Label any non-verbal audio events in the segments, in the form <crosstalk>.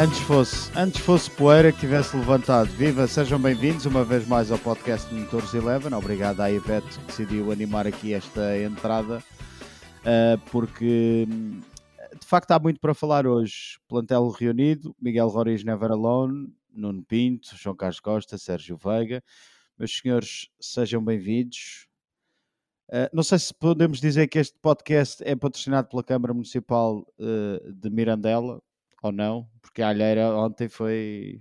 Antes fosse, antes fosse poeira que tivesse levantado. Viva, sejam bem-vindos uma vez mais ao podcast Motores Eleven. Obrigado à Ivete que decidiu animar aqui esta entrada, uh, porque de facto há muito para falar hoje. Plantel reunido, Miguel Roriz Never Alone, Nuno Pinto, João Carlos Costa, Sérgio Veiga. Meus senhores, sejam bem-vindos. Uh, não sei se podemos dizer que este podcast é patrocinado pela Câmara Municipal uh, de Mirandela ou não, porque a alheira ontem foi.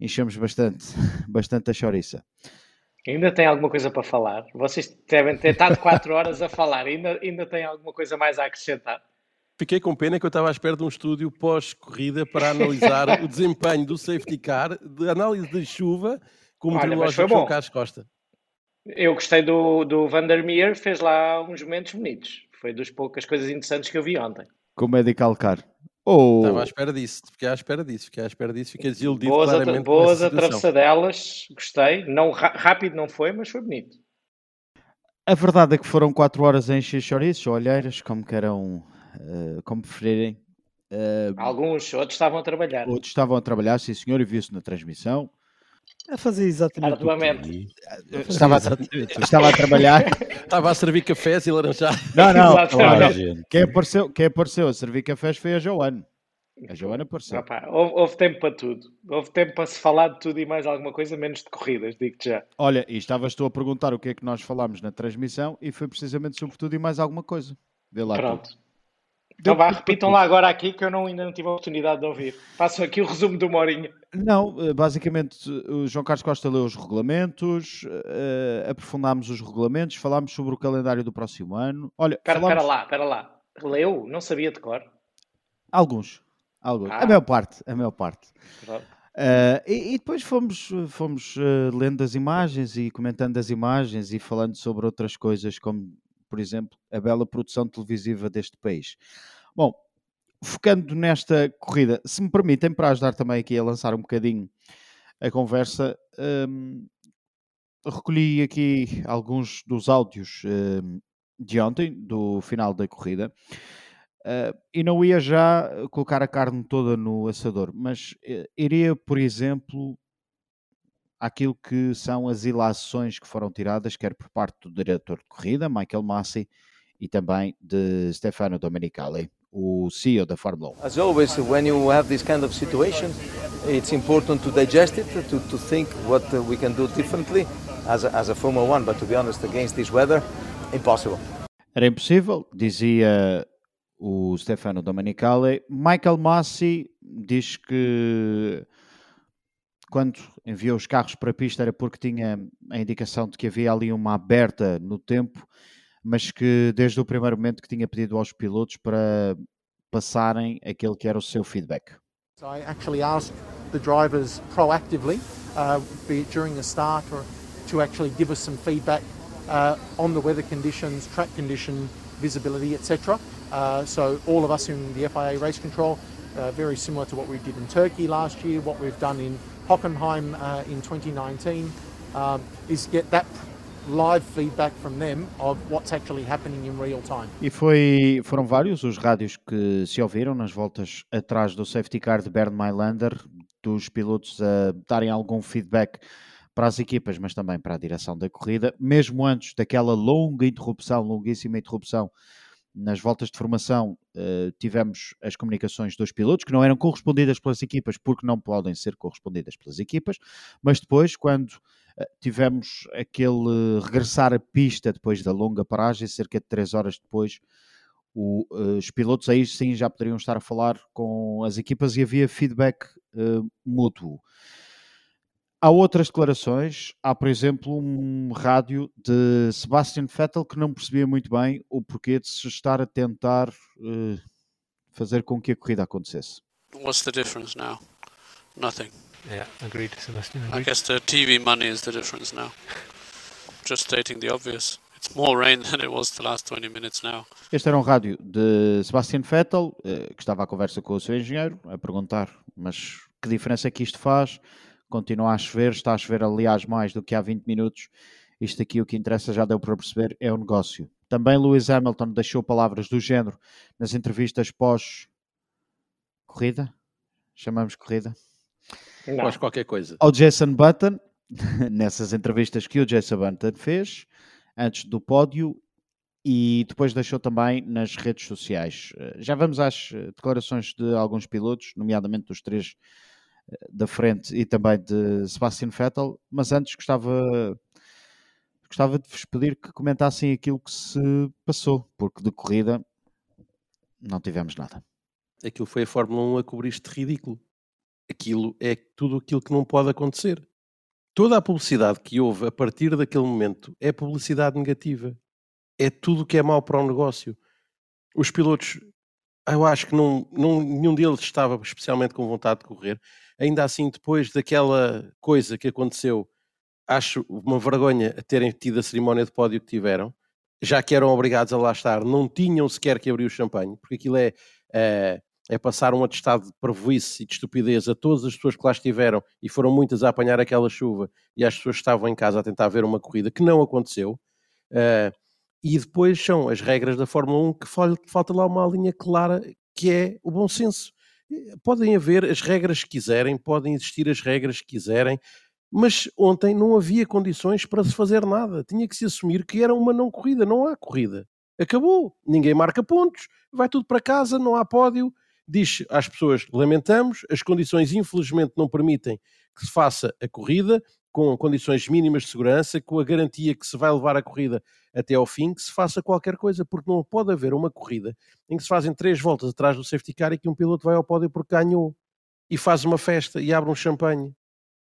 Enchemos bastante, <laughs> bastante a chouriça. Ainda tem alguma coisa para falar? Vocês devem ter estado 4 horas a falar, ainda, ainda tem alguma coisa mais a acrescentar? Fiquei com pena que eu estava à espera de um estúdio pós-corrida para analisar o desempenho do safety car, de análise de chuva, com o meteorológico João Carlos Costa. Eu gostei do, do Vandermeer, fez lá uns momentos bonitos. Foi das poucas coisas interessantes que eu vi ontem. Com o Medical Car. Ou... Estava à espera disso, fiquei à espera disso, fiquei à espera disso, fiquei desiludido boas claramente. Boas atravessadelas, gostei. Não, rápido não foi, mas foi bonito. A verdade é que foram 4 horas em encher chouriços ou olheiras, como queiram, uh, como preferirem. Uh, Alguns, outros estavam a trabalhar. Outros estavam a trabalhar, sim senhor, e viu-se na transmissão. A fazer exatamente. Arduamente. Estava, a, estava a trabalhar. <laughs> estava a servir cafés e laranjar. Não, não. Claro, quem, apareceu, quem apareceu a servir cafés foi a Joana. A Joana apareceu. Opa, houve, houve, tempo para tudo. Houve tempo para se falar de tudo e mais alguma coisa, menos de corridas, digo-te já. Olha, e estavas tu a perguntar o que é que nós falámos na transmissão e foi precisamente sobre tudo e mais alguma coisa. Vê lá. Pronto. Tu. Então vá, repitam lá agora aqui que eu não, ainda não tive a oportunidade de ouvir. Faço aqui o resumo do Morinho. Não, eh, basicamente o João Carlos Costa leu os regulamentos, uh, aprofundámos os regulamentos, falámos sobre o calendário do próximo ano. Olha, espera, falámos... lá, espera lá. Leu? Não sabia de cor? Alguns. Alguns. Ah. A maior parte. A maior parte. Uh, e, e, depois fomos, fomos uh, lendo as imagens e comentando as imagens e falando sobre outras coisas, como por exemplo, a bela produção televisiva deste país. Bom, focando nesta corrida, se me permitem, para ajudar também aqui a lançar um bocadinho a conversa, um, recolhi aqui alguns dos áudios um, de ontem, do final da corrida. Uh, e não ia já colocar a carne toda no assador, mas uh, iria, por exemplo, àquilo que são as ilações que foram tiradas, quer por parte do diretor de corrida, Michael Massi, e também de Stefano Domenicali, o CEO da Fórmula 1. As always, when you have this kind of situation, it's important to digest it, to, to think what we can do differently as a, as a Formula 1, but to be honest, against this weather, impossible. Era impossível, dizia o Stefano Domenicali. Michael Massi diz que quando enviou os carros para a pista era porque tinha a indicação de que havia ali uma aberta no tempo, mas que desde o primeiro momento que tinha pedido aos pilotos para passarem aquele que era o seu feedback. I actually asked the drivers proactively, uh, be it during the start or to actually give us some feedback uh, on the weather conditions, track condition, visibility, etc. Uh, so all of us in the FIA race control, uh, very similar to what we did in Turkey last year, what we've done in Hockenheim uh, in 2019 um, is get that live feedback from them of what's actually happening in real time. E foi, foram vários os rádios que se ouviram nas voltas atrás do safety car de Bernd Mailander, dos pilotos a darem algum feedback para as equipas, mas também para a direção da corrida, mesmo antes daquela longa interrupção, longuíssima interrupção nas voltas de formação uh, tivemos as comunicações dos pilotos que não eram correspondidas pelas equipas porque não podem ser correspondidas pelas equipas, mas depois quando uh, tivemos aquele regressar à pista depois da longa paragem, cerca de 3 horas depois, o, uh, os pilotos aí sim já poderiam estar a falar com as equipas e havia feedback mútuo. Há outras declarações. Há, por exemplo, um rádio de Sebastian Vettel que não percebia muito bem o porquê de se estar a tentar uh, fazer com que a corrida acontecesse. What's the difference now? Nothing. Yeah, agreed, Sebastian. Agreed. I guess the TV money is the difference now. Just stating the obvious. It's more rain <laughs> than it was the last 20 minutes now. Este era um rádio de Sebastian Vettel, uh, que estava à conversa com o seu engenheiro, a perguntar, mas que diferença é que isto faz? Continua a chover, está a chover aliás mais do que há 20 minutos. Isto aqui o que interessa já deu para perceber é o negócio. Também Lewis Hamilton deixou palavras do género nas entrevistas pós corrida? Chamamos corrida? Não. qualquer coisa. Ao Jason Button, <laughs> nessas entrevistas que o Jason Button fez, antes do pódio, e depois deixou também nas redes sociais. Eh, já vamos às eh, declarações de alguns pilotos, nomeadamente dos três da frente e também de Sebastian Vettel, mas antes gostava gostava de vos pedir que comentassem aquilo que se passou, porque de corrida não tivemos nada. Aquilo foi a Fórmula 1 a cobrir este ridículo. Aquilo é tudo aquilo que não pode acontecer. Toda a publicidade que houve a partir daquele momento é publicidade negativa. É tudo que é mau para o negócio. Os pilotos, eu acho que não, não, nenhum deles estava especialmente com vontade de correr. Ainda assim, depois daquela coisa que aconteceu acho uma vergonha terem tido a cerimónia de pódio que tiveram, já que eram obrigados a lá estar, não tinham sequer que abrir o champanhe, porque aquilo é, é, é passar um atestado de parvoíce e de estupidez a todas as pessoas que lá estiveram e foram muitas a apanhar aquela chuva e as pessoas estavam em casa a tentar ver uma corrida que não aconteceu. Uh, e depois são as regras da Fórmula 1 que falta lá uma linha clara que é o bom senso. Podem haver as regras que quiserem, podem existir as regras que quiserem, mas ontem não havia condições para se fazer nada. Tinha que se assumir que era uma não corrida, não há corrida. Acabou, ninguém marca pontos, vai tudo para casa, não há pódio. Diz às pessoas: lamentamos, as condições infelizmente não permitem que se faça a corrida, com condições mínimas de segurança, com a garantia que se vai levar a corrida até ao fim, que se faça qualquer coisa, porque não pode haver uma corrida em que se fazem três voltas atrás do safety car e que um piloto vai ao pódio porque ganhou e faz uma festa e abre um champanhe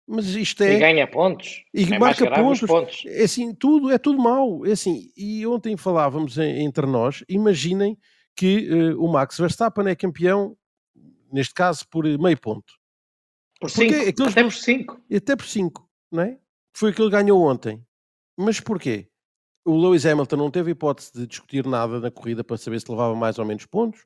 mas isto é. E ganha pontos. E é marca pontos. pontos. É assim, tudo, é tudo mau. É assim, e ontem falávamos entre nós, imaginem que uh, o Max Verstappen é campeão, neste caso, por meio ponto. Por 5. Até por 5. Até por 5, não é? Foi o que ganhou ontem. Mas porquê? O Lewis Hamilton não teve hipótese de discutir nada na corrida para saber se levava mais ou menos pontos.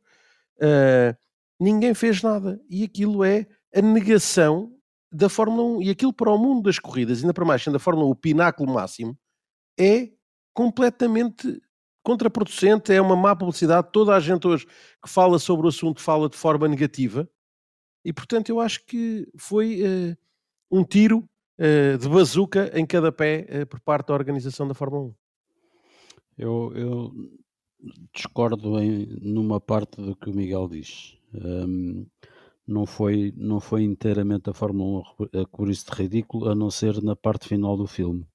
Uh, ninguém fez nada. E aquilo é a negação da Fórmula 1 e aquilo para o mundo das corridas, ainda para mais sendo a Fórmula 1 o pináculo máximo, é completamente contraproducente, é uma má publicidade. Toda a gente hoje que fala sobre o assunto fala de forma negativa e, portanto, eu acho que foi uh, um tiro de bazuca em cada pé uh, por parte da organização da Fórmula 1. Eu, eu discordo em, numa parte do que o Miguel diz. Um, não foi, não foi inteiramente a Fórmula 1 a cobrir isso de ridículo, a não ser na parte final do filme.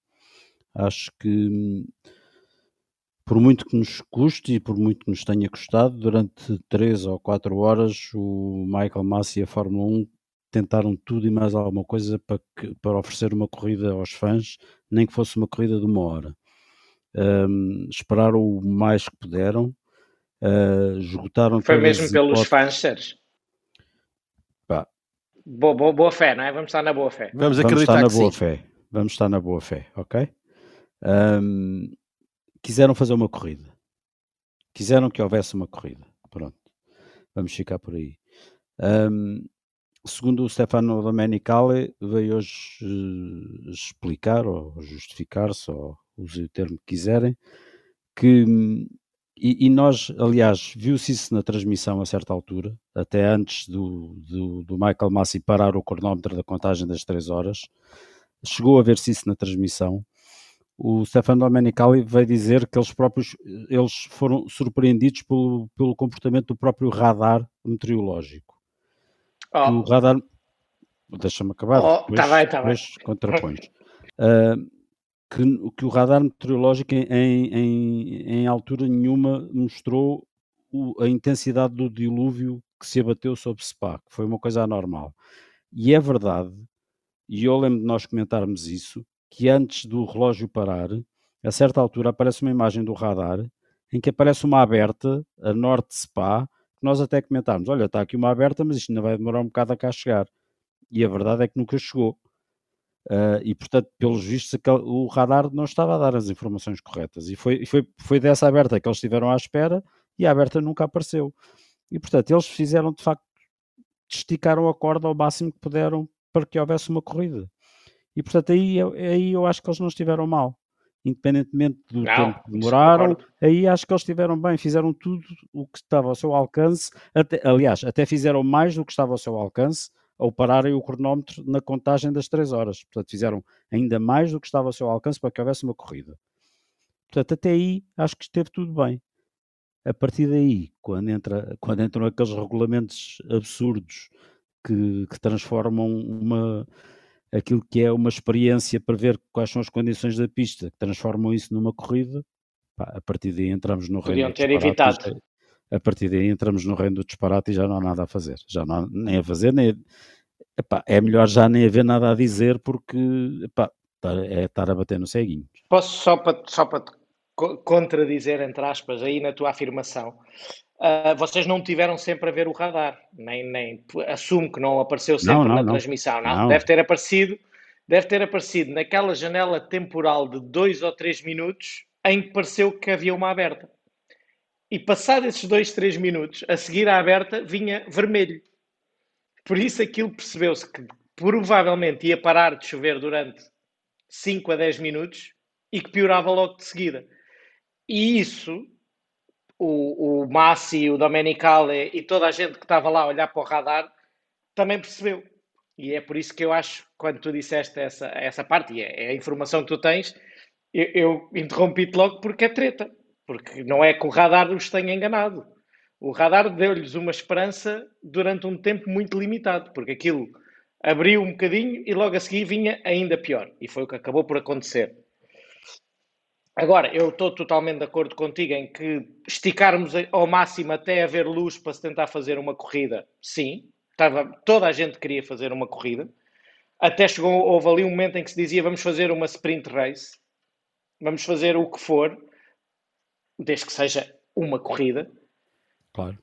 Acho que, por muito que nos custe e por muito que nos tenha custado, durante 3 ou 4 horas, o Michael Massi e a Fórmula 1 tentaram tudo e mais alguma coisa para, que, para oferecer uma corrida aos fãs, nem que fosse uma corrida de uma hora. Um, esperaram o mais que puderam, uh, esgotaram Foi mesmo pelos fãs, Sérgio? Boa, boa, boa, fé, não é? Vamos estar na boa fé. Vamos acreditar Vamos estar na boa sim. fé. Vamos estar na boa fé, ok? Um, quiseram fazer uma corrida. Quiseram que houvesse uma corrida. Pronto. Vamos ficar por aí. Um, segundo o Stefano Domenicali, veio hoje uh, explicar ou justificar-se, ou use o termo que quiserem, que e, e, nós, aliás, viu-se isso na transmissão a certa altura, até antes do, do, do, Michael Massi parar o cronómetro da contagem das 3 horas. Chegou a ver-se isso na transmissão. O Stefano Domenicali veio dizer que eles próprios eles foram surpreendidos pelo, pelo comportamento do próprio radar meteorológico. Oh. O radar. Deixa-me acabar. Oh, depois, tá bem, tá bem. contrapões. Uh, que, que o radar meteorológico em, em, em altura nenhuma mostrou o, a intensidade do dilúvio que se abateu sobre Spa, que foi uma coisa anormal. E é verdade, e eu lembro de nós comentarmos isso, que antes do relógio parar, a certa altura aparece uma imagem do radar em que aparece uma aberta a norte de Spa, nós até comentámos, olha, está aqui uma aberta, mas isto ainda vai demorar um bocado a cá chegar. E a verdade é que nunca chegou. Uh, e portanto, pelos vistos, o radar não estava a dar as informações corretas. E foi, foi, foi dessa aberta que eles estiveram à espera e a aberta nunca apareceu. E portanto, eles fizeram de facto, esticaram a corda ao máximo que puderam para que houvesse uma corrida. E portanto, aí, aí eu acho que eles não estiveram mal. Independentemente do Não, tempo que demoraram, aí acho que eles estiveram bem, fizeram tudo o que estava ao seu alcance, até, aliás, até fizeram mais do que estava ao seu alcance ao pararem o cronómetro na contagem das 3 horas. Portanto, fizeram ainda mais do que estava ao seu alcance para que houvesse uma corrida. Portanto, até aí acho que esteve tudo bem. A partir daí, quando, entra, quando entram aqueles regulamentos absurdos que, que transformam uma, aquilo que é uma experiência para ver quais são as condições da pista, que transformam isso numa corrida, pá, a partir daí entramos no reino Podiam do ter disparate, evitado. A partir daí entramos no reino do disparate e já não há nada a fazer. Já não há nem a fazer, nem epá, é melhor já nem haver nada a dizer porque epá, é estar a bater no ceguinho. Posso só para, só para te co- contradizer, entre aspas, aí na tua afirmação. Ah, vocês não tiveram sempre a ver o radar, nem, nem assumo que não apareceu sempre Não, não, na não. transmissão, não. Não. Deve ter aparecido, deve ter aparecido naquela janela temporal de dois ou três minutos em que pareceu que havia uma aberta. E passado esses dois, três minutos, a seguir à aberta, vinha vermelho. Por isso aquilo percebeu-se que provavelmente ia parar de chover durante 5 a 10 minutos e que piorava logo de seguida. E isso, o, o Massi, o Domenicali e toda a gente que estava lá a olhar para o radar também percebeu. E é por isso que eu acho, quando tu disseste essa, essa parte, e é, é a informação que tu tens, eu, eu interrompi-te logo porque é treta. Porque não é que o radar os tenha enganado. O radar deu-lhes uma esperança durante um tempo muito limitado, porque aquilo abriu um bocadinho e logo a seguir vinha ainda pior. E foi o que acabou por acontecer. Agora, eu estou totalmente de acordo contigo em que esticarmos ao máximo até haver luz para se tentar fazer uma corrida, sim. Estava, toda a gente queria fazer uma corrida. Até chegou, houve ali um momento em que se dizia vamos fazer uma sprint race, vamos fazer o que for, desde que seja uma corrida. Claro.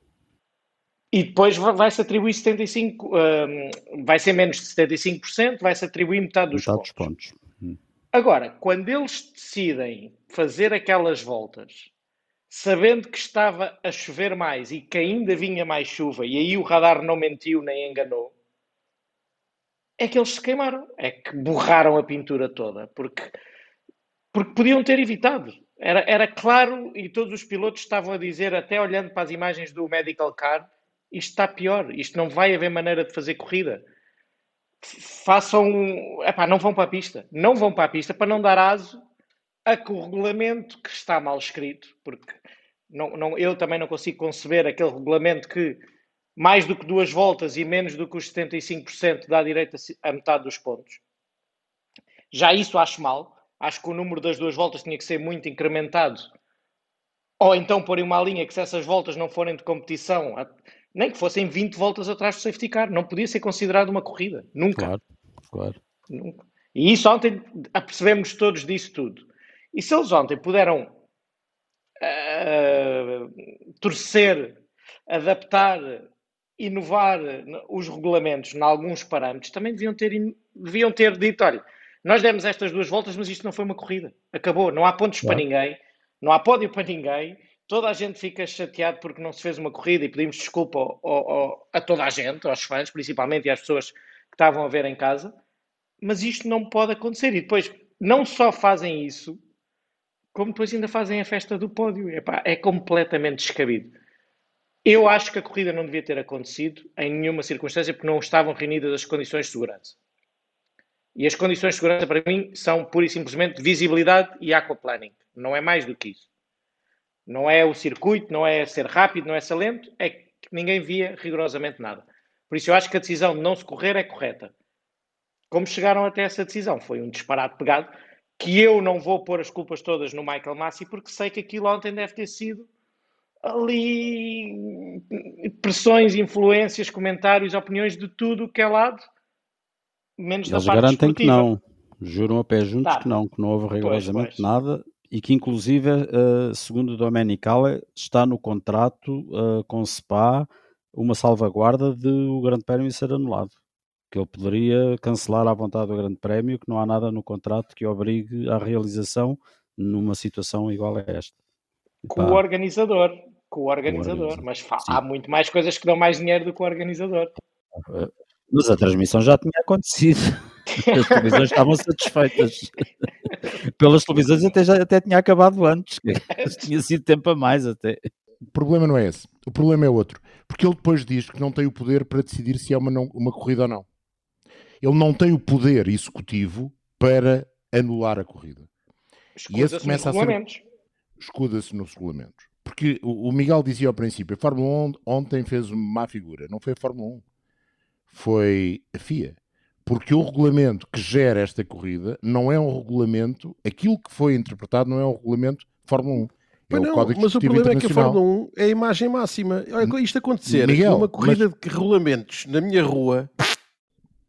E depois va- vai-se atribuir 75, hum, vai ser menos de 75%, vai-se atribuir metade dos Metade dos pontos. pontos. Hum. Agora, quando eles decidem fazer aquelas voltas, sabendo que estava a chover mais e que ainda vinha mais chuva, e aí o radar não mentiu nem enganou, é que eles se queimaram, é que borraram a pintura toda, porque, porque podiam ter evitado. Era, era claro, e todos os pilotos estavam a dizer, até olhando para as imagens do medical car, isto está pior, isto não vai haver maneira de fazer corrida façam. Epá, não vão para a pista. Não vão para a pista para não dar aso a que o regulamento que está mal escrito, porque não, não, eu também não consigo conceber aquele regulamento que mais do que duas voltas e menos do que os 75% dá direito a, a metade dos pontos. Já isso acho mal. Acho que o número das duas voltas tinha que ser muito incrementado. Ou então pôr uma linha que se essas voltas não forem de competição, nem que fossem 20 voltas atrás do safety car, não podia ser considerado uma corrida. Nunca. Claro, claro. Nunca. E isso ontem apercebemos todos disso tudo. E se eles ontem puderam ah, torcer, adaptar, inovar os regulamentos em alguns parâmetros, também deviam ter, deviam ter dito: olha, nós demos estas duas voltas, mas isto não foi uma corrida. Acabou. Não há pontos para Claro. ninguém, não há pódio para ninguém. Toda a gente fica chateado porque não se fez uma corrida e pedimos desculpa ao- ao- ao- a toda a gente, aos fãs, principalmente, e às pessoas que estavam a ver em casa mas isto não pode acontecer. E depois, não só fazem isso, como depois ainda fazem a festa do pódio. Epá, é completamente descabido. Eu acho que a corrida não devia ter acontecido em nenhuma circunstância porque não estavam reunidas as condições de segurança. E as condições de segurança, para mim, são pura e simplesmente visibilidade e aquaplaning. Não é mais do que isso. Não é o circuito, não é ser rápido, não é ser lento, é que ninguém via rigorosamente nada. Por isso eu acho que a decisão de não se correr é correta como chegaram até essa decisão. Foi um disparate pegado que eu não vou pôr as culpas todas no Michael Massi porque sei que aquilo ontem deve ter sido ali pressões, influências, comentários, opiniões de tudo o que é lado, menos Eles da parte garantem que desportiva. não. Juram a pé juntos Tá. que não, que não houve rigorosamente pois. nada e que inclusive, eh, segundo o Domenicali, está no contrato eh, com o SPA uma salvaguarda de o Grande Prémio ser anulado. Que ele poderia cancelar à vontade o Grande Prémio, que não há nada no contrato que obrigue à realização numa situação igual a esta. Com Epá, o organizador. Com o organizador. organizador, Mas fa- sim. há muito mais coisas que dão mais dinheiro do que o organizador. Mas a transmissão já tinha acontecido. <laughs> As televisões estavam satisfeitas. Pelas televisões até, já, até tinha acabado antes. <laughs> tinha sido tempo a mais até. O problema não é esse. O problema é outro. Porque ele depois diz que não tem o poder para decidir se é uma, não, uma corrida ou não. Ele não tem o poder executivo para anular a corrida. E esse começa a ser. Escuda-se nos regulamentos. Porque o, o Miguel dizia ao princípio: a Fórmula 1 ontem fez uma má figura. Não foi a Fórmula 1. Foi a FIA. Porque o regulamento que gera esta corrida não é um regulamento, aquilo que foi interpretado não é um regulamento Fórmula 1. É o não, mas o problema é que a Fórmula 1 é a imagem máxima. Olha, isto acontecer Miguel, numa corrida mas... de regulamentos na minha rua.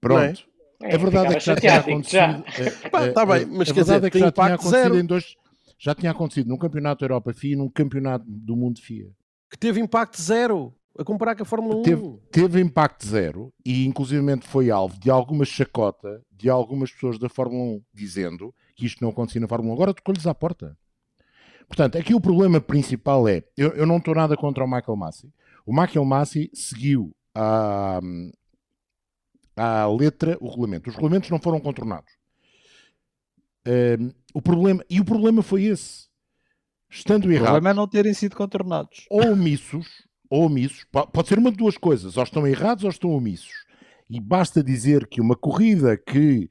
Pronto. É? A verdade é que já tinha acontecido. <laughs> Está bem, mas quer dizer, é que já tinha acontecido zero. em dois. Já tinha acontecido num campeonato Europa FIA e num campeonato do mundo FIA. Que teve impacto zero a comparar com a Fórmula 1. Teve, teve impacto zero e, inclusivamente, foi alvo de alguma chacota de algumas pessoas da Fórmula 1 dizendo que isto não acontecia na Fórmula 1. Agora tocou-lhes à porta. Portanto, aqui o problema principal é: eu, eu não estou nada contra o Michael Massey. O Michael Massey seguiu a, à letra o regulamento. Os regulamentos não foram contornados. Um, o problema, e o problema foi esse. Estando errados. O problema é não terem sido contornados. Ou omissos, ou omissos, pode ser uma de duas coisas, ou estão errados ou estão omissos. E basta dizer que uma corrida que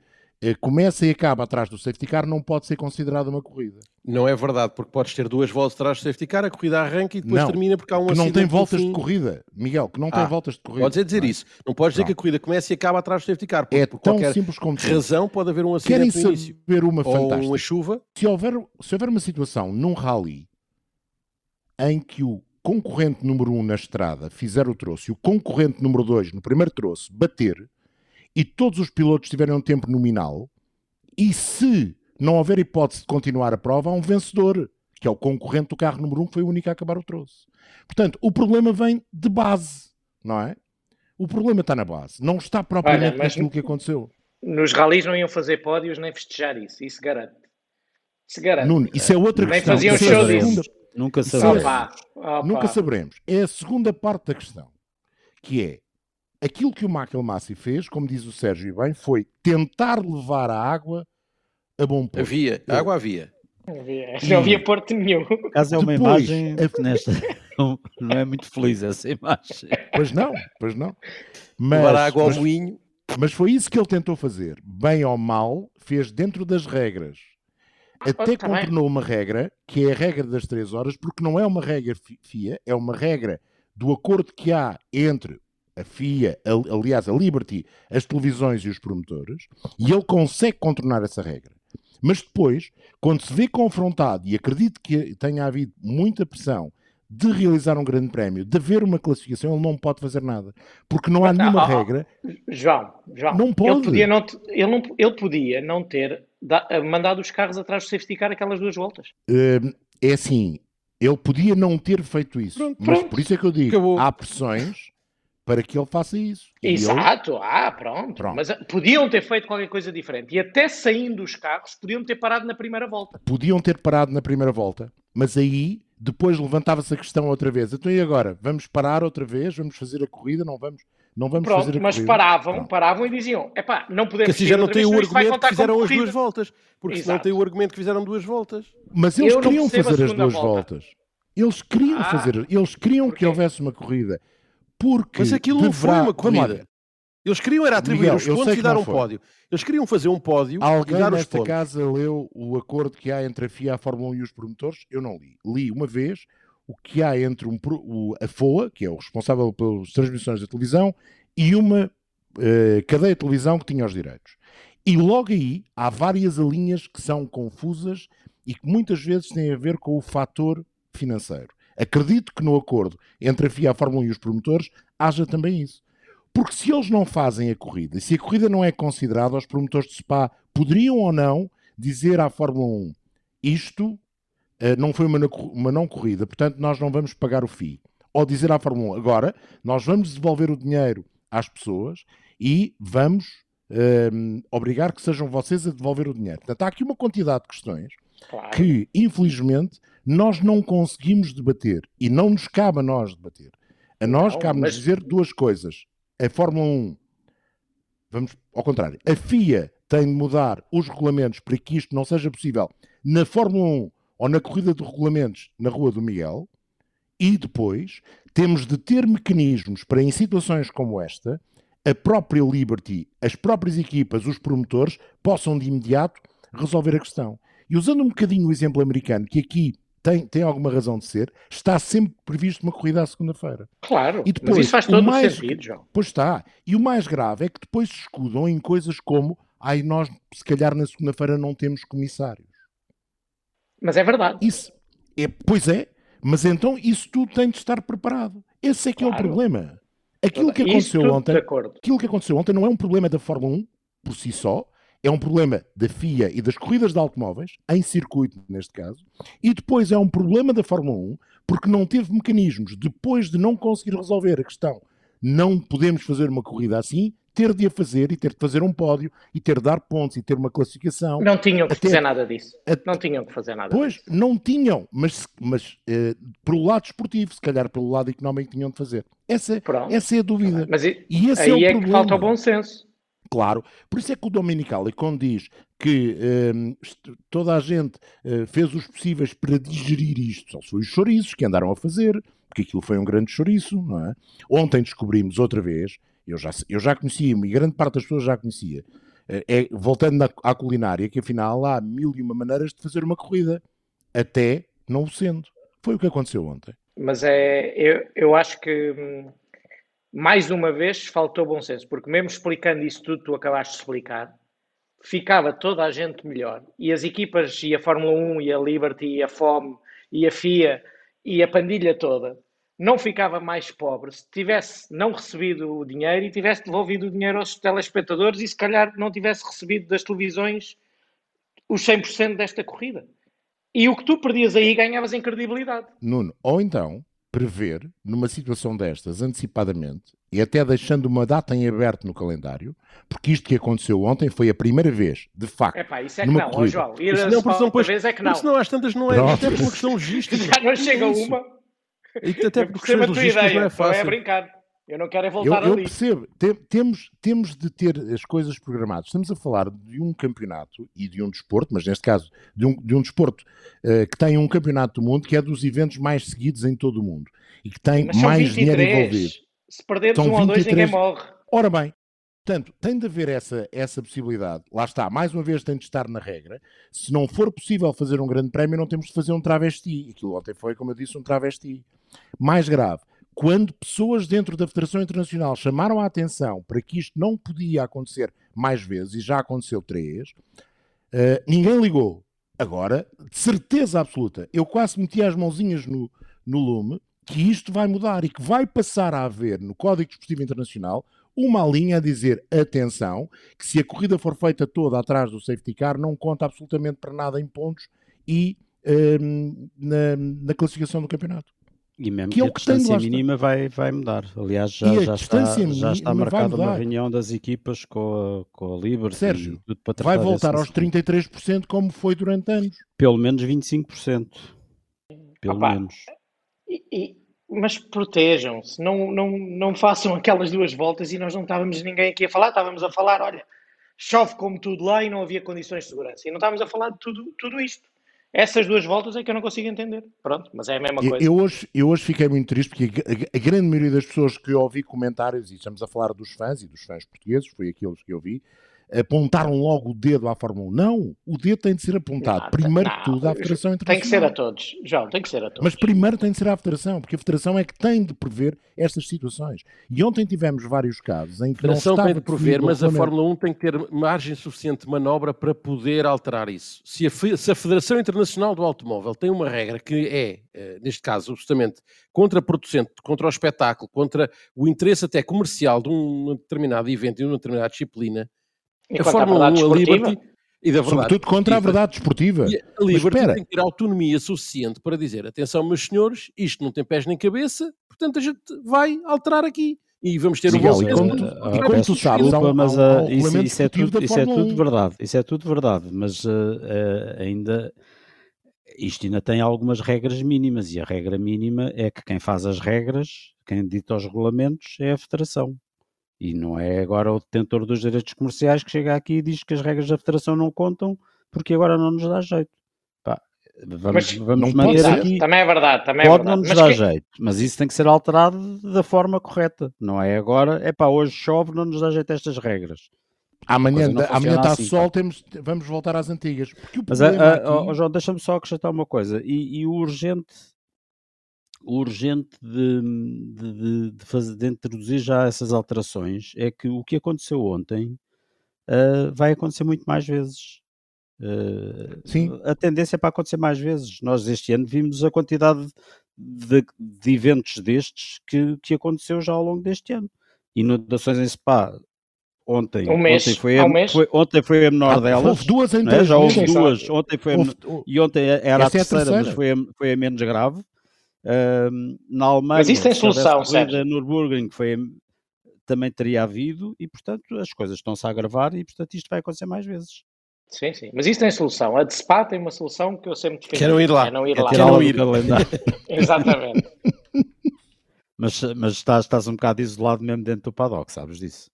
começa e acaba atrás do safety car não pode ser considerada uma corrida. Não é verdade, porque podes ter duas voltas atrás do safety car, a corrida arranca e depois não, termina porque há um que não tem voltas de corrida, Miguel, que não tem ah, voltas de corrida. Podes é dizer não. isso. Não podes dizer que a corrida começa e acaba atrás do safety car. Porque é por tão simples como razão pode haver um acidente Querem no início. saber uma Ou fantástica. uma chuva. Se houver, se houver uma situação num rally em que o concorrente número 1 um na estrada fizer o troço e o concorrente número 2 no primeiro troço bater e todos os pilotos tiverem um tempo nominal e se não houver hipótese de continuar a prova, há um vencedor, que é o concorrente do carro número 1 um, que foi o único a acabar o troço. Portanto, o problema vem de base, não é? O problema está na base, não está propriamente Olha, naquilo que aconteceu. Nos ralis não iam fazer pódios nem festejar isso, isso garante. Isso garante. Nuno, isso é outra nem questão. faziam show disso. Nunca saberemos. Opa, opa. Nunca saberemos. É a segunda parte da questão, que é aquilo que o Michael Massi fez, como diz o Sérgio bem, foi tentar levar a água a bom porto. Havia, água havia. Havia. Não havia porto nenhum. Caso é uma Depois, imagem nesta. <laughs> Não, é muito feliz essa imagem. Pois não, pois não. Mas, levar água ao moinho. Mas foi isso que ele tentou fazer. Bem ou mal, fez dentro das regras até tá contornou uma regra, que é a regra das três horas, porque não é uma regra FIA, é uma regra do acordo que há entre a FIA, a, aliás, a Liberty, as televisões e os promotores, e ele consegue contornar essa regra. Mas depois, quando se vê confrontado, e acredito que tenha havido muita pressão de realizar um grande prémio, de haver uma classificação, ele não pode fazer nada. Porque não há nenhuma regra. João, João, não pode. Ele podia não, ele não, ele podia não ter mandado os carros atrás do safety car aquelas duas voltas. Uh, é assim, ele podia não ter feito isso. Pronto, mas pronto. por isso é que eu digo, Acabou. há pressões para que ele faça isso. Exato, ele... ah, pronto. pronto. Mas ah, podiam ter feito qualquer coisa diferente. E até saindo os carros, podiam ter parado na primeira volta. Podiam ter parado na primeira volta, mas aí depois levantava-se a questão outra vez. Então e agora? Vamos parar outra vez? Vamos fazer a corrida? Não vamos, não vamos Pronto, fazer a mas corrida? paravam, Pronto. paravam e diziam: epá, não podemos. Que assim já não tem o argumento que fizeram as duas voltas. Porque Exato. não tem o argumento que fizeram duas voltas. Mas eles Eu queriam fazer as duas volta. voltas. Eles queriam ah, fazer, eles queriam que houvesse uma corrida. Porque mas aquilo não foi uma corrida. Eles queriam era atribuir Miguel, os pontos e dar um pódio. Eles queriam fazer um pódio Alguém e dar nesta os pontos. casa leu o acordo que há entre a FIA, a Fórmula 1 e os promotores? Eu não li. Li uma vez o que há entre um, o, a FOA, que é o responsável pelas transmissões da televisão, e uma uh, cadeia de televisão que tinha os direitos. E logo aí há várias linhas que são confusas e que muitas vezes têm a ver com o fator financeiro. Acredito que no acordo entre a FIA, a Fórmula 1 e os promotores haja também isso. Porque se eles não fazem a corrida, e se a corrida não é considerada, os promotores de Spa poderiam ou não dizer à Fórmula 1 isto uh, não foi uma, uma não corrida, portanto nós não vamos pagar o FII. Ou dizer à Fórmula 1, agora nós vamos devolver o dinheiro às pessoas e vamos uh, obrigar que sejam vocês a devolver o dinheiro. Portanto, há aqui uma quantidade de questões claro. que, infelizmente, nós não conseguimos debater e não nos cabe a nós debater. A nós cabe-nos mas... dizer duas coisas. A Fórmula 1, vamos ao contrário, a FIA tem de mudar os regulamentos para que isto não seja possível na Fórmula 1 ou na corrida de regulamentos na Rua do Miguel. E depois temos de ter mecanismos para, em situações como esta, a própria Liberty, as próprias equipas, os promotores, possam de imediato resolver a questão. E usando um bocadinho o exemplo americano, que aqui tem, tem alguma razão de ser, está sempre previsto uma corrida à segunda-feira. Claro, E depois, mas isso faz o todo mais- o sentido, João. Pois está. E o mais grave é que depois se escudam em coisas como ai, nós se calhar na segunda-feira não temos comissários. Mas é verdade. Isso é, pois é, mas então isso tudo tem de estar preparado. Esse é que é o Claro. problema. Aquilo que aconteceu ontem, aquilo que aconteceu ontem não é um problema da Fórmula 1 por si só, é um problema da FIA e das corridas de automóveis, em circuito neste caso, e depois é um problema da Fórmula 1 porque não teve mecanismos, depois de não conseguir resolver a questão, não podemos fazer uma corrida assim, ter de a fazer e ter de fazer um pódio e ter de dar pontos e ter uma classificação. Não tinham que Até- fazer nada disso. até- Não tinham que fazer nada Pois, disso. não tinham, mas, mas eh, pelo lado esportivo, se calhar pelo lado económico tinham de fazer. Essa, Pronto. essa é a dúvida. Mas i- E esse aí é o é, que falta o bom senso. Claro, por isso é que o Domenicali, quando diz que hum, toda a gente eh, fez os possíveis para digerir isto, só foi os chouriços que andaram a fazer, porque aquilo foi um grande chouriço, não é? Ontem descobrimos outra vez, eu já, eu já conhecia, e grande parte das pessoas já conhecia, eh, é, voltando na- à culinária, que afinal há mil e uma maneiras de fazer uma corrida, até não o sendo. Foi o que aconteceu ontem. Mas é, eu, eu acho que hum, mais uma vez faltou bom senso, porque mesmo explicando isso tudo tu acabaste de explicar, ficava toda a gente melhor. E as equipas, e a Fórmula 1, e a Liberty, e a FOM, e a FIA, e a pandilha toda, não ficava mais pobre se tivesse não recebido o dinheiro e tivesse devolvido o dinheiro aos telespectadores e se calhar não tivesse recebido das televisões os 100% desta corrida. E o que tu perdias aí ganhavas em credibilidade. Nuno, ou então prever numa situação destas antecipadamente e até deixando uma data em aberto no calendário, porque isto que aconteceu ontem foi a primeira vez, de facto, Epá, isso é que não, ó. João. Ir Isso a não, porque depois, vez é que não. senão às tantas não é, Pronto. isto é por uma questão logística. <laughs> Já não chega É isso. uma. E até por questões logísticas ideia, não é não é fácil. brincar. Eu não quero é Eu, voltar eu ali. percebo, Tem- temos, temos de ter as coisas programadas. Estamos a falar de um campeonato e de um desporto, mas neste caso de um, de um desporto eh, que tem um campeonato do mundo que é dos eventos mais seguidos em todo o mundo e que tem mais dinheiro 23. envolvido. Se perderes São um ou dois, 23. ninguém morre. Ora bem, portanto, tem de haver essa, essa possibilidade. Lá está, mais uma vez tem de estar na regra. Se não for possível fazer um grande prémio, não temos de fazer um travesti. Aquilo ontem foi, como eu disse, um travesti. Mais grave, quando pessoas dentro da Federação Internacional chamaram a atenção para que isto não podia acontecer mais vezes, e já aconteceu três, eh, ninguém ligou. Agora, de certeza absoluta, eu quase meti as mãozinhas no, no lume que isto vai mudar e que vai passar a haver no Código Desportivo Internacional uma linha a dizer atenção, que se a corrida for feita toda atrás do safety car, não conta absolutamente para nada em pontos e hum, na, na classificação do campeonato. E mesmo Que que, é a que tem distância mínima vai, vai mudar. Aliás, já, a já está, já está marcada uma reunião das equipas com a, com a Liberty Sérgio, e tudo para tratar Vai voltar aos assunto. 33% como foi durante anos. Pelo menos 25%. Pelo Opa, menos. E- e- mas protejam-se, não, não, não façam aquelas duas voltas e nós não estávamos ninguém aqui a falar, estávamos a falar, olha, chove como tudo lá e não havia condições de segurança. E não estávamos a falar de tudo, tudo isto. Essas duas voltas é que eu não consigo entender. Pronto, mas é a mesma Eu, coisa. eu hoje, eu hoje fiquei muito triste porque a, a- a grande maioria das pessoas que eu ouvi comentários, e estamos a falar dos fãs e dos fãs portugueses, foi aqueles que eu vi, apontaram logo o dedo à Fórmula 1. Não, o dedo tem de ser apontado, Não, primeiro que tudo, à Federação Internacional. Tem que ser a todos, João, tem que ser a todos. Mas primeiro tem de ser à Federação, porque a Federação é que tem de prever estas situações. E ontem tivemos vários casos em A que não Federação tem de o mas a. Fórmula 1 tem que ter margem suficiente de manobra para poder alterar isso. Se a, se a Federação Internacional do Automóvel tem uma regra que é, eh, neste caso, justamente contraproducente, contra o espetáculo, contra o interesse até comercial de um determinado evento e de uma determinada disciplina, a Fórmula 1, verdade a Liberty e da verdade. Sobretudo contra a verdade desportiva. E a Liberty espera, tem que ter autonomia suficiente para dizer: atenção, meus senhores, isto não tem pés nem cabeça, portanto a gente vai alterar aqui. E vamos ter um bom e senso. como como tu sabes, desculpa, um- mas um ah, isso, isso é tudo, isso é tudo 1. verdade. Isso é tudo verdade, mas ah, ah, ainda isto ainda tem algumas regras mínimas e a regra mínima é que quem faz as regras, quem dita os regulamentos é a federação. E não é agora o detentor dos direitos comerciais que chega aqui e diz que as regras da federação não contam porque agora não nos dá jeito. Pá, vamos Mas vamos não manter ser. aqui. Também é verdade, também é Pode não verdade. nos Mas dar que- jeito, mas isso tem que ser alterado da forma correta. Não é agora, é pá, hoje chove, não nos dá jeito estas regras. Amanhã, não amanhã está assim, sol, temos, vamos voltar às antigas. Porque o Mas, problema ah, ah, aqui- ó, ó, João, deixa-me só acrescentar uma coisa. E, e o urgente, urgente de, de, de- de fazer, de introduzir já essas alterações é que o que aconteceu ontem ah, vai acontecer muito mais vezes. Ah, Sim. A tendência é para acontecer mais vezes. Nós este ano vimos a quantidade de, de eventos destes que, que aconteceu já ao longo deste ano. Inundações em Spa ontem, Um mês, ontem, foi a, um mês. foi- ontem foi a menor Ah, delas. houve duas em não é? Já houve duas. Ontem foi a Houve- e ontem era a Essa é a terceira, mas terceira. foi a, foi a menos grave. Na Alemanha, Mas isso tem solução, corrida. Nürburgring foi a- também teria havido e, portanto, as coisas estão-se a agravar e, portanto, isto vai acontecer mais vezes. Sim, sim. Mas isso tem solução. A de Spa tem uma solução que eu sempre defendi. Quero ir lá. É não ir É lá. do ir. calendário. Exatamente. <laughs> mas mas estás, estás um bocado isolado mesmo dentro do paddock, sabes disso?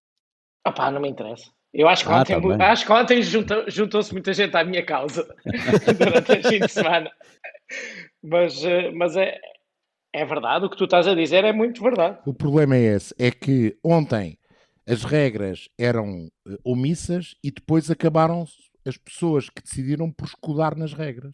Opá, não me interessa. Eu acho que Ah, ontem, tá acho que ontem juntou- juntou-se muita gente à minha causa <laughs> durante este fim de semana. Mas, eh, mas é, é verdade, o que tu estás a dizer é muito verdade. O problema é esse, é que ontem as regras eram eh, omissas e depois acabaram as pessoas que decidiram por escudar nas regras.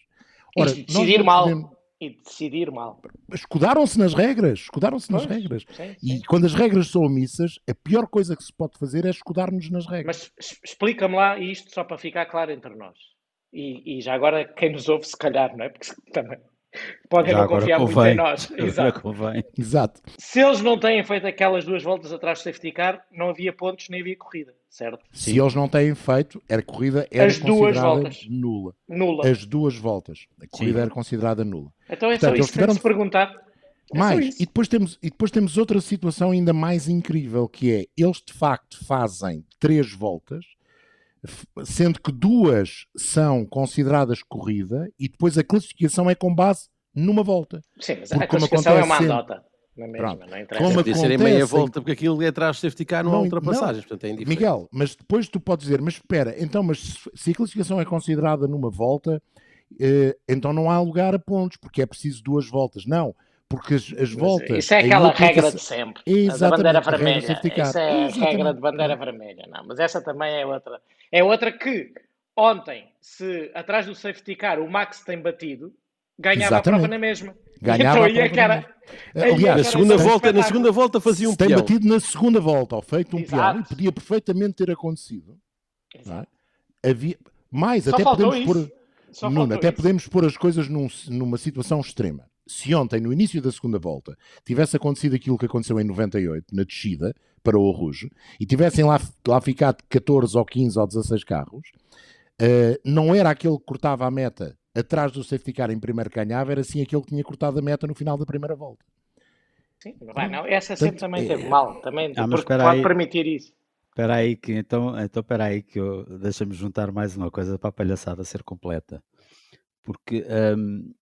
E Ora, decidir nós não mal. podemos- E decidir mal. Escudaram-se nas regras, escudaram-se nas regras. sim, E sim. quando as regras são omissas, a pior coisa que se pode fazer é escudar-nos nas regras. Mas explica-me lá isto só para ficar claro entre nós. E, e já agora quem nos ouve, se calhar, não é? Porque <laughs> também podem não confiar muito convém. em nós. <laughs> Exato. Exato. Se eles não têm feito aquelas duas voltas atrás do safety car, não havia pontos nem havia corrida, certo? Se eles não têm feito, a corrida era As duas considerada voltas. nula. Nula. As duas voltas. A corrida Sim. era considerada nula. Então é Portanto, só isso de se tiveram- perguntar. É Mais, isso. e depois, temos, e depois temos outra situação ainda mais incrível, que é, eles de facto fazem três voltas, sendo que duas são consideradas corrida, e depois a classificação é com base numa volta. Sim, mas Porque a classificação é uma andota. Não é mesmo? Pronto. Não interessa. Como Podia ser em meia volta, porque aquilo é atrás do safety car, não, há Não, ultrapassagens, portanto é indiferente. Miguel, mas depois tu podes dizer, mas espera, então, mas se- a classificação é considerada numa volta, eh, então não há lugar a pontos, porque é preciso duas voltas. Não, porque as, as voltas... Isso é aquela regra de sempre. Exatamente, bandeira a do vermelha. Isso é a regra de bandeira vermelha. Não, mas essa também é outra. É outra que ontem, se atrás do safety car o Max tem batido, ganhava a prova Exatamente. na mesma. Ganhava <laughs> então, a prova cara, na mesma. aí Aliás, Na segunda, um volta, na segunda volta fazia um se tem peão. batido na segunda volta, ou feito um Exato. peão, e podia perfeitamente ter acontecido. é? Havia, mais, Só até podemos isso. pôr... Só Nuno, até isso. podemos pôr as coisas num- numa situação extrema. Se ontem, no início da segunda volta, tivesse acontecido aquilo que aconteceu em 98, na descida para o Rouge, e tivessem lá, lá ficado 14 ou 15 ou 16 carros, eh, não era aquele que cortava a meta atrás do safety car em primeiro que ganhava, era sim aquele que tinha cortado a meta no final da primeira volta. Sim, não vai, não. Essa sempre Portanto, também é- teve mal. Também, Ah, porque pode aí. permitir isso. Espera aí que então, então espera aí que eu deixa-me juntar mais uma coisa para a palhaçada ser completa. Porque hum,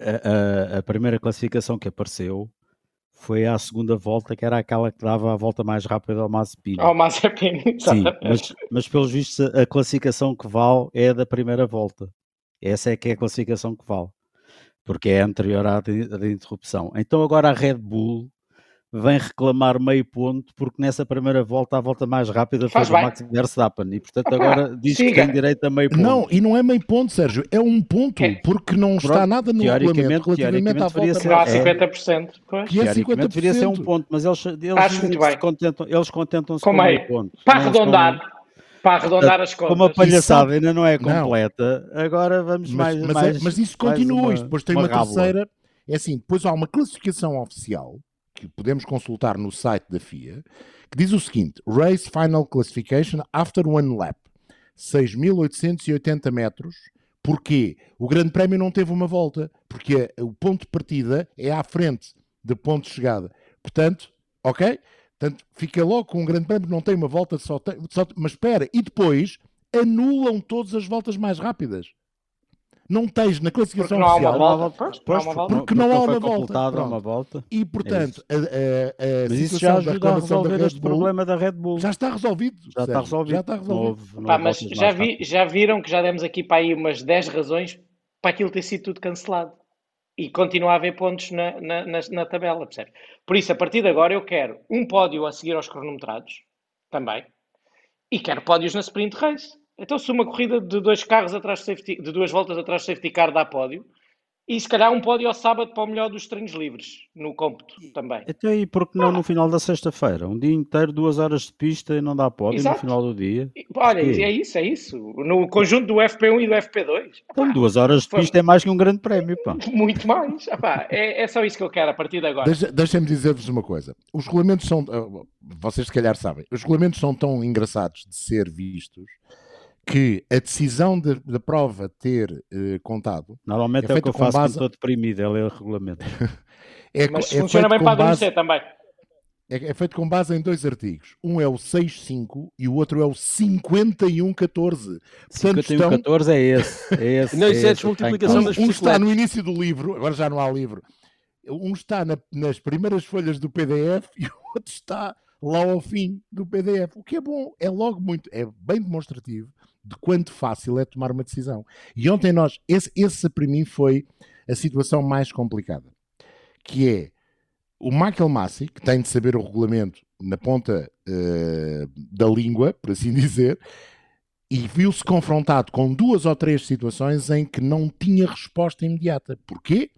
a, a- a primeira classificação que apareceu foi à segunda volta, que era aquela que dava a volta mais rápida ao Mazepin. Oh, Mazepin, <laughs> Sim, mas, mas pelos vistos a, classificação que vale é a da primeira volta. Essa é que é a classificação que vale. Porque é anterior à de, à de interrupção. Então agora a Red Bull vem reclamar meio ponto porque nessa primeira volta a volta mais rápida foi Faz do bem. Max Verstappen e portanto Opa, agora diz que siga. tem direito a meio ponto. Não, e não é meio ponto, Sérgio, é um ponto, É. porque não está Pronto, nada no regulamento relativamente à volta Não ser- mais é. 50%. Pois. que é Teoricamente deveria ser um 50%. ponto, mas eles, eles, contentam, eles contentam-se Com com meio meio. ponto. Para Não arredondar, para arredondar as contas. Como a palhaçada ainda não é Não. completa, agora vamos Mas, mais, mas, é- mais- mas isso continua, uma- isto depois tem uma uma, terceira, é assim, depois há uma classificação oficial, que podemos consultar no site da FIA, que diz o seguinte, Race Final Classification After One Lap, 6.880 metros, Porquê? O Grande Prémio não teve uma volta, porque o ponto de partida é à frente do ponto de chegada. Portanto, ok? Portanto, fica logo com um Grande Prémio, não tem uma volta, só tem, só- mas espera, e depois anulam todas as voltas mais rápidas. Não tens na Porque classificação não há uma oficial. volta. Pois, não há Pois, uma volta. Porque não há foi uma volta, uma volta. E, portanto, a, a, a Mas isso já da ajuda a resolver este Bull problema da Red Bull. já está resolvido. Já está resolvido. Já está Não resolvido. não Pá, mas já, vi, já viram que já demos aqui para aí umas 10 razões para aquilo ter sido tudo cancelado. E continua a haver pontos na, na, na, na tabela, percebe? Por isso, a partir de agora, eu quero um pódio a seguir aos cronometrados, também, e quero pódios na sprint race. Então, se uma corrida de dois carros atrás de, safety, de duas voltas atrás de safety car dá pódio, e se calhar um pódio ao sábado para o melhor dos treinos livres, no cômputo também. Até aí, porque não no final da sexta-feira? Um dia inteiro, duas horas de pista e não dá pódio no Exato. final do dia. Olha, é isso, é isso. No conjunto do FP1 e do FP2. Então, duas horas de foi- pista é mais que um grande prémio, pá. <laughs> Muito mais. Epá, é, é só isso que eu quero a partir de agora. Deixem-me dizer-vos uma coisa. Os regulamentos são. ah, Vocês se calhar sabem. Os regulamentos são tão engraçados de ser vistos que a decisão de- da prova ter eh, contado Normalmente É é, o que feito eu com faço base- quando estou deprimido, é ler o regulamento. <laughs> é, Mas é funciona feito bem com para base, adormecer também. é, é feito com base em dois artigos. Um é o 6.5 e o outro é o 51.14. Portanto, 51, 14 é esse. É <laughs> esse Não, isso é esse, desmultiplicação Um, das um está no início do livro, agora já não há livro. Um está na- nas primeiras folhas do PDF <laughs> e o outro está lá ao fim do PDF. O que é bom, é logo muito, é bem demonstrativo de quanto fácil é tomar uma decisão. E ontem nós, esse, esse para mim foi a situação mais complicada, que é o Michael Massey, que tem de saber o regulamento na ponta eh, da língua, por assim <laughs> dizer, e viu-se confrontado com duas ou três situações em que não tinha resposta imediata. Porquê?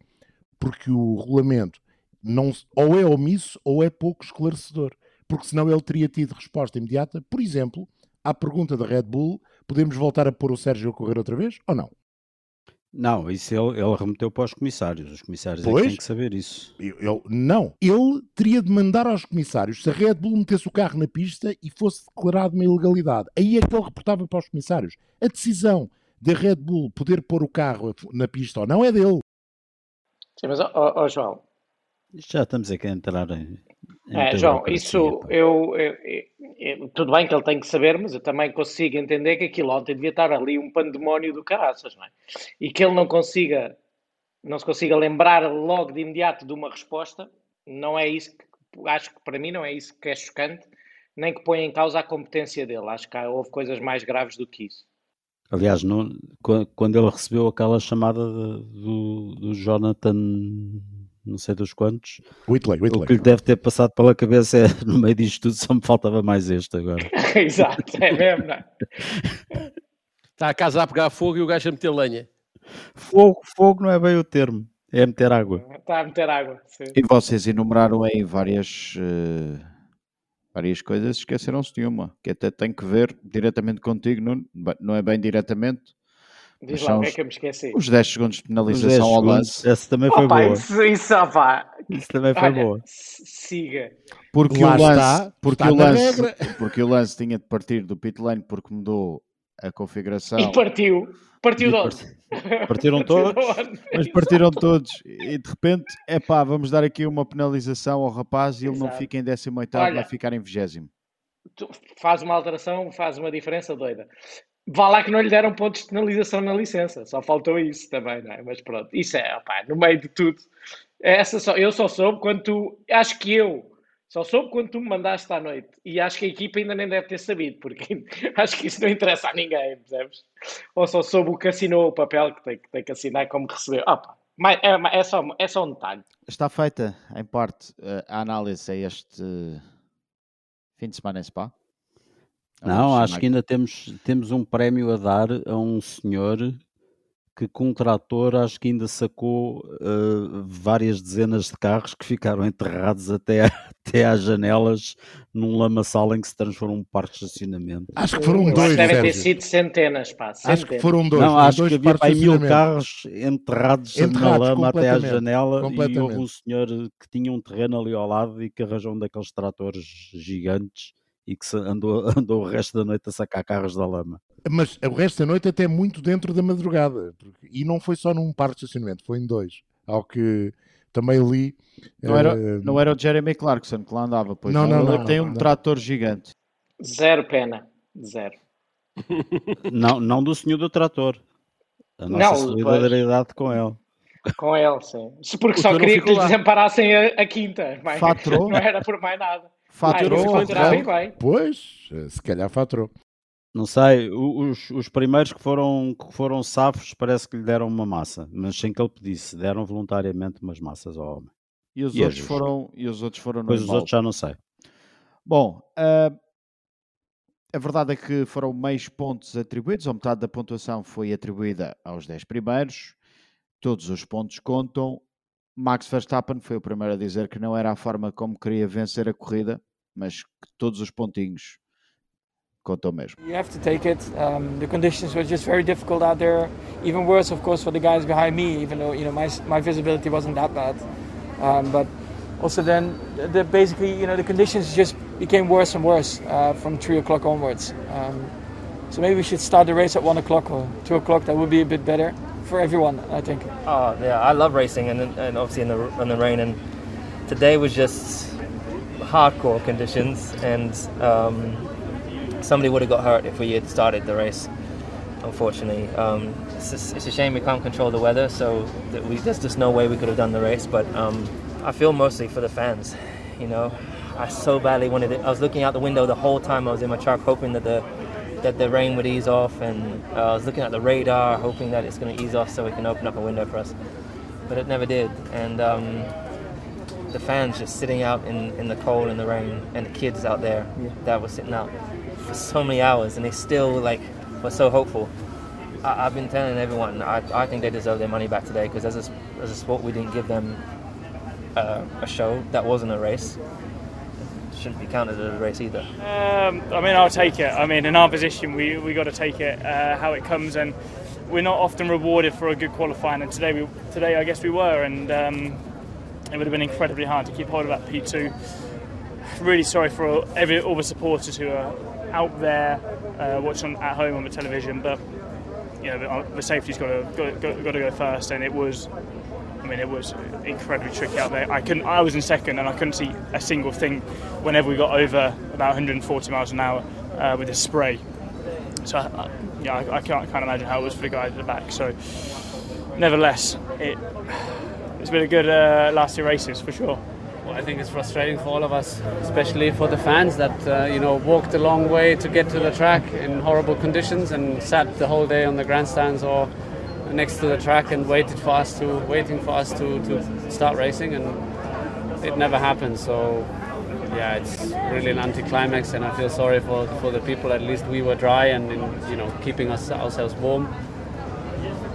Porque o regulamento não, ou é omisso ou é pouco esclarecedor. Porque senão ele teria tido resposta imediata. Por exemplo, à pergunta da Red Bull, podemos voltar a pôr o Sérgio a correr outra vez ou não? Não, isso ele, ele remeteu para os comissários. Os comissários é que Pois. têm que saber isso. Eu- eu- não. Ele teria de mandar aos comissários se a Red Bull metesse o carro na pista e fosse declarado uma ilegalidade. Aí é que ele reportava para os comissários. A decisão da Red Bull poder pôr o carro na pista ou não é dele. Sim, mas, ó, João, Isto já estamos aqui a entrar em. É, muita João, isso eu, eu- eu- tudo bem que ele tem que saber, mas eu também consigo entender que aquilo ontem devia estar ali um pandemónio do caraças, não é? E que ele não consiga, não se consiga lembrar logo de imediato de uma resposta, não é isso que, acho que para mim não é isso que é chocante, nem que põe em causa a competência dele. Acho que houve coisas mais graves do que isso. Aliás, no- quan- quando ele recebeu aquela chamada do, do Jonathan, não sei dos quantos, Whitley, o Whitley. que lhe deve ter passado pela cabeça é <laughs> no meio disto tudo só me faltava mais este agora. <laughs> Exato, é mesmo, não é? <laughs> Está a casa a pegar fogo e o gajo a meter lenha. Fogo, fogo não é bem o termo, é meter água. Está a meter água. sim. E vocês enumeraram aí várias, eh, várias coisas, esqueceram-se de uma, que até tem que ver diretamente contigo. Bem, não é bem diretamente, Diz lá, o que é os- que eu me esqueci? os 10 segundos de Os 10 penalização ao lance, essa também foi Opa, boa. isso, isso, Isso também foi olha, boa. siga. porque Lá o lance, está, porque está o lance, porque o lance tinha de partir do pit lane porque mudou a configuração. E partiu. Partiu de onde? Partiram <laughs> todos? Mas partiram todos e de repente, é pá, vamos dar aqui uma penalização ao rapaz e ele não Exato. fica em 18, Olha. vai ficar em 20. Tu faz uma alteração, faz uma diferença doida. Vá lá que não lhe deram pontos de penalização na licença, só faltou isso também, não é? Mas pronto, isso é, no meio de tudo. Essa só, eu só soube quando tu, acho que eu, só soube quando tu me mandaste à noite. E acho que a equipa ainda nem deve ter sabido, porque <laughs> acho que isso não interessa a ninguém, percebes? Ou só soube o que assinou o papel que tem, que tem que assinar como recebeu. Opa, mas é, é, só, é só um detalhe. Está feita, em parte, eh, a análise a este fim de semana em Spa? Não, Vamos acho que ainda temos, temos um prémio a dar a um senhor que com um trator acho que ainda sacou eh, várias dezenas de carros que ficaram enterrados até, <laughs> até às janelas num lamaçal em que se transformou um parque de estacionamento. Acho que foram Eu acho dois, que devem ter sido centenas, pá. Acho que centenas. foram dois. não, acho dois que havia aí mil carros enterrados, na Enterrados lama até à janela e houve um senhor que tinha um terreno ali ao lado e que arranjou um daqueles tratores gigantes e que andou, <laughs> andou o resto da noite a sacar carros da lama. Mas o resto da noite até muito dentro da madrugada. porque- E não foi só num parque de estacionamento, foi em dois. Ao que também li. Não era, eh, não era o Jeremy Clarkson que lá andava, pois Não, não, Ele não, tem não, um não. trator gigante. Zero pena. Zero. <laughs> Não, não do senhor do trator. a nossa Não, solidariedade com ele. Com ele, sim. Se- Porque O só queria que lhe desamparassem a, a quinta. mas Faturou? <laughs> Não era por mais nada. Faturou, ah, bem. Pois, se calhar faturou. Não sei, os, os primeiros que foram, que foram safos parece que lhe deram uma massa, mas sem que ele pedisse, deram voluntariamente umas massas ao homem. E os E outros foram e os outros foram no Depois os outros já não sei. Bom, ah, a verdade é que foram meios pontos atribuídos, ou metade da pontuação foi atribuída aos 10 primeiros. Todos os pontos contam. Max Verstappen foi o primeiro a dizer que não era a forma como queria vencer a corrida, mas que todos os pontinhos contam mesmo. You have to take it. Um, the conditions were just very difficult out there. Even worse, of course, for the guys behind me. Even though you know my my visibility wasn't that bad, um, but also then the, the basically you know the conditions just became worse and worse uh, from three o'clock onwards. Um, so maybe we should start the race at one o'clock or two o'clock. That would be a bit better for everyone, I think. Oh yeah, I love racing and, and obviously in the in the rain and today was just hardcore conditions and um, somebody would have got hurt if we had started the race. Unfortunately, um, it's, just- it's a shame we can't control the weather, so we, there's just no way we could have done the race. But um, I feel mostly for the fans. You know, I so badly wanted it. I was looking out the window the whole time I was in my truck, hoping that the that the rain would ease off, and uh, I was looking at the radar, hoping that it's going to ease off so we can open up a window for us. But it never did, and um, the fans just sitting out in, in the cold and the rain, and the kids out there that were sitting out for so many hours, and they still like were so hopeful. I, I've been telling everyone I, I think they deserve their money back today because as a, as a sport we didn't give them uh, a show that wasn't a race. Shouldn't be counted as a race either. Um, I mean, I'll take it. I mean, in our position, we we got to take it uh, how it comes, and we're not often rewarded for a good qualifying. And today, we today I guess we were, and um, it would have been incredibly hard to keep hold of that P2. Really sorry for all, every, all the supporters who are out there uh, watching at home on the television, but you know the, the safety's got to got, got, got to go first, and it was. I mean, it was incredibly tricky out there. I couldn't. I was in second, and I couldn't see a single thing whenever we got over about 140 miles an hour uh, with the spray. So, uh, yeah, I, I can't, can't imagine how it was for the guys at the back. So, nevertheless, it it's been a good uh, last two races for sure. Well, I think it's frustrating for all of us, especially for the fans that uh, you know walked a long way to get to the track in horrible conditions and sat the whole day on the grandstands or next to the track and waited for us to waiting for us to, to start racing and it never happened. So yeah, it's really an anticlimax, and I feel sorry for for the people. At least we were dry and you know keeping us ourselves warm.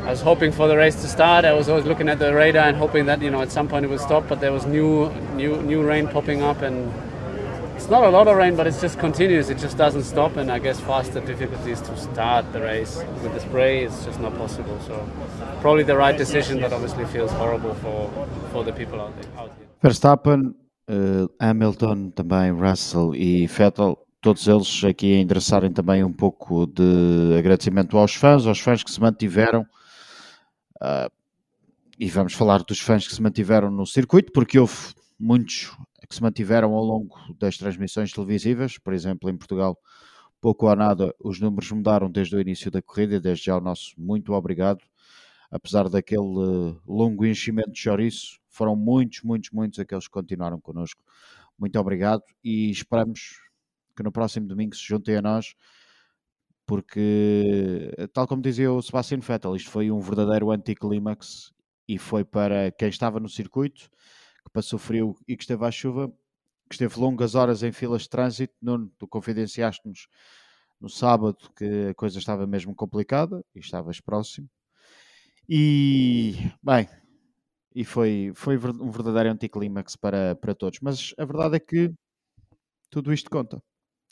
I was hoping for the race to start. I was always looking at the radar and hoping that you know at some point it would stop. But there was new, new, new rain popping up, and it's not a lot of rain, but it's just continuous. It just doesn't stop. And I guess faster difficulties to start the race with the spray is just not possible. So probably the right decision, but obviously feels horrible for for the people out there. Verstappen, eh, Hamilton, também Russell e Vettel, todos eles aqui a endereçarem também um pouco de agradecimento aos fãs, aos fãs que se mantiveram. ah, e vamos falar dos fãs que se mantiveram no circuito, porque houve muitos que se mantiveram ao longo das transmissões televisivas, por exemplo, em Portugal, pouco ou nada, os números mudaram desde o início da corrida, desde já o nosso muito obrigado. Apesar daquele eh, longo enchimento de chouriço, foram muitos, muitos, muitos aqueles que continuaram connosco. Muito obrigado e esperamos que no próximo domingo se juntem a nós, porque, tal como dizia o Sebastian Vettel, isto foi um verdadeiro anticlímax e foi para quem estava no circuito, que passou frio e que esteve à chuva, que esteve longas horas em filas de trânsito. Nuno, tu confidenciaste-nos no sábado que a coisa estava mesmo complicada e estavas próximo. E, bem, e foi, foi um verdadeiro anticlímax para, para todos. Mas a verdade é que tudo isto conta.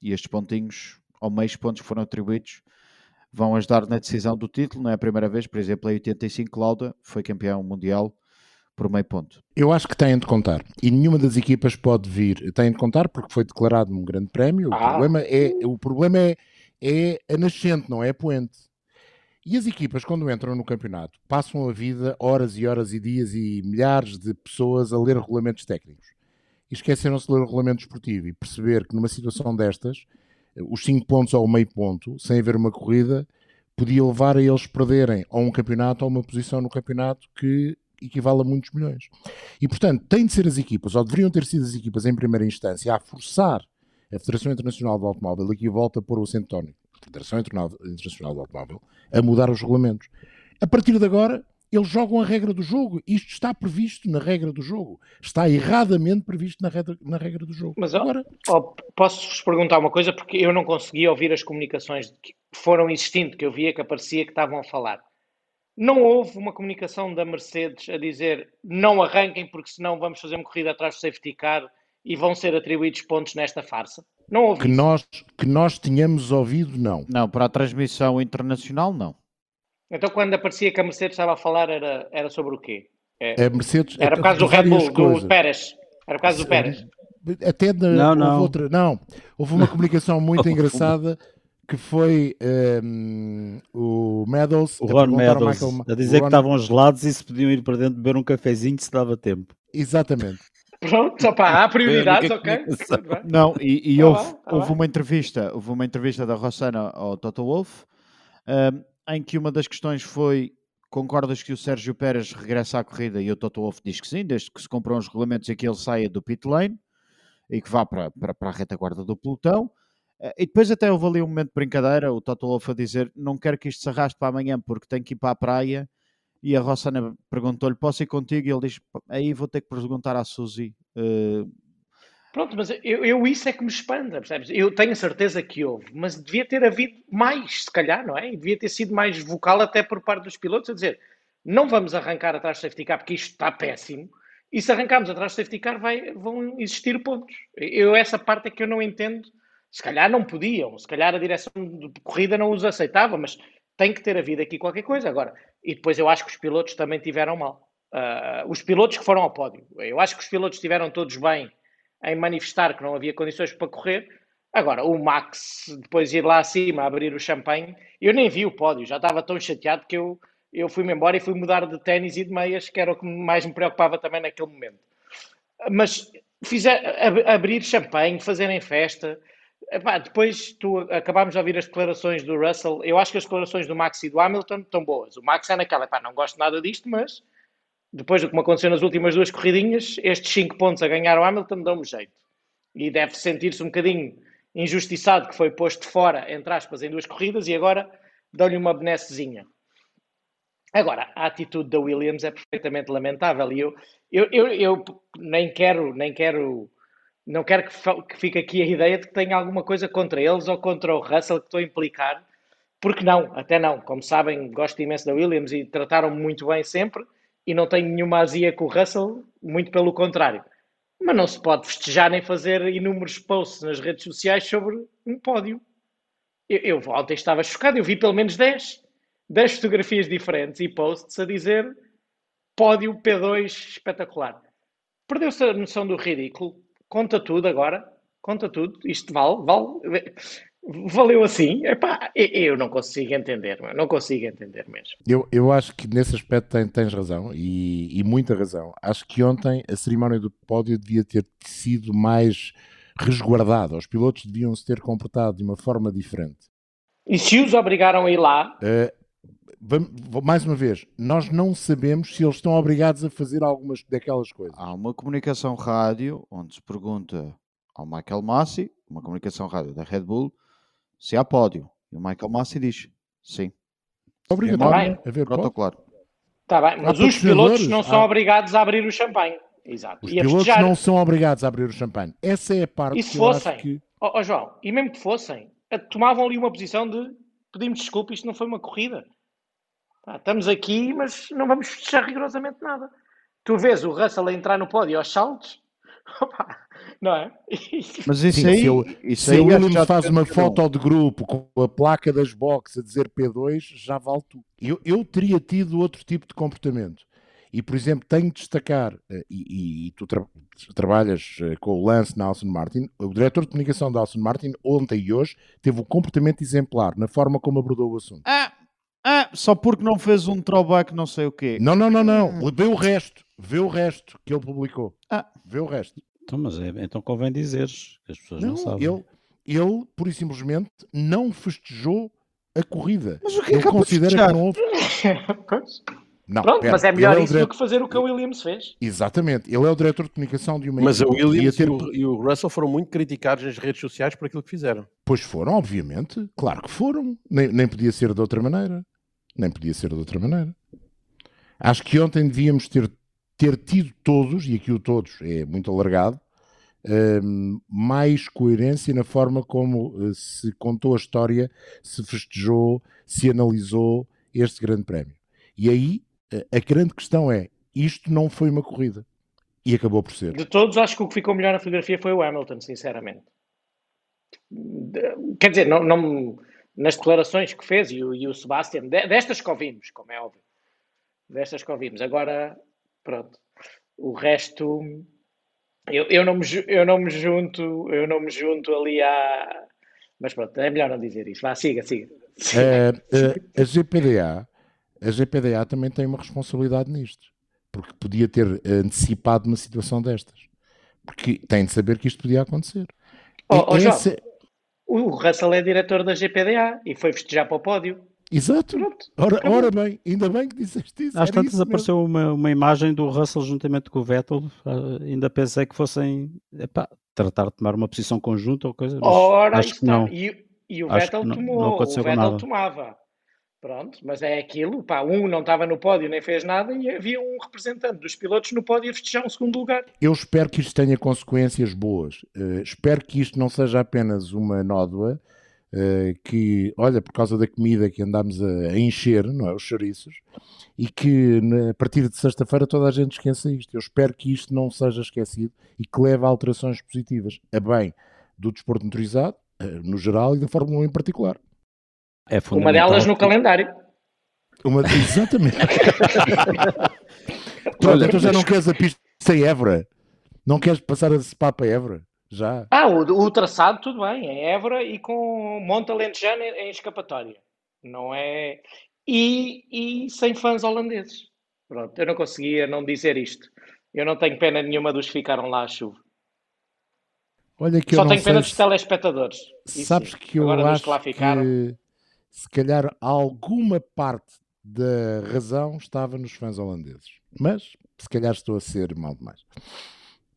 E estes pontinhos, ou meios pontos que foram atribuídos, vão ajudar na decisão do título. Não é a primeira vez, por exemplo, em 85, Lauda foi campeão mundial por meio ponto. Eu acho que têm de contar. E nenhuma das equipas pode vir. Têm de contar porque foi declarado um grande prémio. O Ah. problema, é, o problema é, é a nascente, não é a poente. E as equipas, quando entram no campeonato, passam a vida horas e horas e dias e milhares de pessoas a ler regulamentos técnicos. E esqueceram-se de ler o regulamento desportivo e perceber que numa situação destas, os 5 pontos ou o meio ponto, sem haver uma corrida, podia levar a eles perderem ou um campeonato ou uma posição no campeonato que equivale a muitos milhões. E, portanto, têm de ser as equipas, ou deveriam ter sido as equipas em primeira instância, a forçar a Federação Internacional do Automóvel, aqui volta a pôr o acento tónico, a Federação Internacional do Automóvel, a mudar os regulamentos. A partir de agora, eles jogam a regra do jogo. Isto está previsto na regra do jogo. Está erradamente previsto na regra, na regra do jogo. Mas Agora... Oh, posso-vos perguntar uma coisa, porque eu não consegui ouvir as comunicações que foram existindo, que eu via que aparecia que estavam a falar. Não houve uma comunicação da Mercedes a dizer não arranquem porque senão vamos fazer uma corrida atrás do safety car e vão ser atribuídos pontos nesta farsa? Não houve que isso. nós Que nós tínhamos ouvido, não. Não, para a transmissão internacional, não. Então, quando aparecia que a Mercedes estava a falar, era, era sobre o quê? É, a Mercedes, era por causa do Red Bull, do Pérez. Era por causa do Pérez. Até de, não, não. Houve, outra, não, houve uma comunicação muito <laughs> engraçada que foi um, o Meadows o Ron Meadows Michael, a dizer Ron... que estavam gelados e se podiam ir para dentro beber um cafezinho se dava tempo. Exatamente. Pronto, opa, há prioridades, ok? Não, e, e tá houve, lá, tá houve uma entrevista, houve uma entrevista da Rossana ao Toto Wolff, um, em que uma das questões foi concordas que o Sérgio Pérez regressa à corrida e o Toto Wolff diz que sim, desde que se compram os regulamentos e que ele saia do pit lane e que vá para, para, para a retaguarda do pelotão. Eh, e depois até houve ali um momento de brincadeira, o Toto Wolff a dizer não quero que isto se arraste para amanhã porque tenho que ir para a praia e a Rossana perguntou-lhe, posso ir contigo? E ele diz, aí vou ter que perguntar à Suzy uh, Pronto, mas eu, eu, isso é que me espanta, percebes? Eu tenho certeza que houve, mas devia ter havido mais, se calhar, não é? E devia ter sido mais vocal até por parte dos pilotos a dizer não vamos arrancar atrás do safety car porque isto está péssimo e se arrancarmos atrás do safety car vai, vão existir pontos. Eu essa parte é que eu não entendo. Se calhar não podiam, se calhar a direção de corrida não os aceitava, mas tem que ter havido aqui qualquer coisa agora. E depois eu acho que os pilotos também tiveram mal. Uh, os pilotos que foram ao pódio. Eu acho que os pilotos estiveram todos bem em manifestar que não havia condições para correr. Agora, o Max, depois ir lá acima, abrir o champanhe, eu nem vi o pódio, já estava tão chateado que eu, eu fui-me embora e fui mudar de ténis e de meias, que era o que mais me preocupava também naquele momento. Mas fizer, ab, abrir champanhe, fazerem festa. Epá, depois tu acabámos de ouvir as declarações do Russell. Eu acho que as declarações do Max e do Hamilton estão boas. O Max é naquela, epá, não gosto nada disto, mas depois do que me aconteceu nas últimas duas corridinhas, estes 5 pontos a ganhar o Hamilton dão-me jeito. E deve sentir-se um bocadinho injustiçado que foi posto fora, entre aspas, em duas corridas e agora dão-lhe uma benessezinha. Agora, a atitude da Williams é perfeitamente lamentável e eu, eu, eu, eu nem quero, nem quero, não quero que, que fique aqui a ideia de que tenha alguma coisa contra eles ou contra o Russell que estou a implicar, porque não, até não. Como sabem, gosto imenso da Williams e trataram-me muito bem sempre e não tenho nenhuma azia com o Russell, muito pelo contrário. Mas não se pode festejar nem fazer inúmeros posts nas redes sociais sobre um pódio. Eu, eu ontem estava chocado, eu vi pelo menos 10, 10 fotografias diferentes e posts a dizer pódio P2 espetacular. Perdeu-se a noção do ridículo. Conta tudo agora. Conta tudo. Isto vale, vale valeu assim? Epá, eu não consigo entender, não consigo entender mesmo. Eu, eu acho que nesse aspecto tens, tens razão e, e, muita razão. Acho que ontem a cerimónia do pódio devia ter sido mais resguardada. Os pilotos deviam se ter comportado de uma forma diferente. E se os obrigaram a ir lá? Uh, mais uma vez, nós não sabemos se eles estão obrigados a fazer algumas daquelas coisas. Há uma comunicação rádio onde se pergunta ao Michael Massi, uma comunicação rádio da Red Bull, se há pódio. E o Michael Massi diz sim. Obrigatório a ver protocolo. Está bem, mas os pilotos não são obrigados a abrir o champanhe. Exato. Os e pilotos não são obrigados a abrir o champanhe. Essa é a parte e se que fossem, que... Oh, oh, João, e mesmo que fossem, tomavam ali uma posição de pedimos desculpa, isto não foi uma corrida. Estamos aqui, mas não vamos fechar rigorosamente nada. Tu vês o Russell a entrar no pódio aos saltos, <laughs> Opa, não é? <laughs> Mas isso Sim, aí, se eu, isso se aí o faz uma foto de grupo com a placa das boxes a dizer P2, já vale tudo. Eu, eu teria tido outro tipo de comportamento. E, por exemplo, tenho de destacar, eh, e, e, e tu tra trabalhas eh, com o Lance na Alson Martin, o diretor de comunicação da Alson Martin, ontem e hoje, teve um comportamento exemplar na forma como abordou o assunto. Ah, só porque não fez um throwback não sei o quê. Não, não, não, não. Hum. Vê o resto. Vê o resto que ele publicou. Ah. Vê o resto. Então, mas é, então convém dizeres que as pessoas não, não sabem. Ele, ele, pura e simplesmente, não festejou a corrida. Mas o que é Ele que considera que não houve. <laughs> Pois. Não, Pronto, pera, mas é melhor o isso dire- do que fazer o que a Williams fez. Exatamente, ele é o diretor de comunicação de uma Mas. Podia Williams ter- e, o, e o Russell foram muito criticados nas redes sociais por aquilo que fizeram. Pois foram, obviamente. Claro que foram. Nem, nem podia ser de outra maneira. Nem podia ser de outra maneira. Acho que ontem devíamos ter, ter tido todos, e aqui o todos é muito alargado, hum, mais coerência na forma como eh, se contou a história, se festejou, se analisou este grande prémio. E aí eh, a grande questão é: isto não foi uma corrida. E acabou por ser. De todos, acho que o que ficou melhor na fotografia foi o Hamilton, sinceramente. Quer dizer, não, não- nas declarações que fez e o, e o Sebastian, de- destas que ouvimos, como é óbvio, destas que ouvimos. Agora, pronto, o resto, eu, eu, não me, eu não me junto, eu não me junto ali à. Mas pronto, é melhor não dizer isso. Vá, siga, siga. Eh, eh, a GPDA, a GPDA também tem uma responsabilidade nisto, porque podia ter antecipado uma situação destas, porque tem de saber que isto podia acontecer. Ó, João, Essa- o Russell é diretor da GPDA e foi festejar para o pódio. Exato. Ora, acabou. ora bem, ainda bem que disseste isso. Às era tantas isso apareceu uma, uma imagem do Russell juntamente com o Vettel. ah, ainda pensei que fossem epá, tratar de tomar uma posição conjunta ou coisa, mas Ora, acho que está. não. E, e o Acho Vettel não- tomou, não o Vettel nada. tomava. Pronto, mas é aquilo, pá, um não estava no pódio nem fez nada e havia um representante dos pilotos no pódio a festejar um segundo lugar. Eu espero que isto tenha consequências boas. Eh, espero que isto não seja apenas uma nódoa eh, que, olha, por causa da comida que andámos a, a encher, não é? Os chouriços, e que na- a partir de sexta-feira toda a gente esqueça isto. Eu espero que isto não seja esquecido e que leve a alterações positivas, a bem do desporto motorizado, eh, no geral, e da Fórmula 1 em particular. É Uma delas no calendário. Uma, exatamente. <laughs> Pronto, então já não queres a pista em Évora? Não queres passar a Spa para Évora? Já. Ah, o, o traçado tudo bem, em Évora e com Monte Alentejano em, escapatória. Não é... E, e sem fãs holandeses. Pronto, eu não conseguia não dizer isto. Eu não tenho pena nenhuma dos que ficaram lá à chuva. Olha que eu Só não tenho sei pena se- dos telespectadores. Isso Sabes sim. que eu Agora acho que lá ficaram. que se calhar alguma parte da razão estava nos fãs holandeses. Mas se calhar estou a ser mal demais.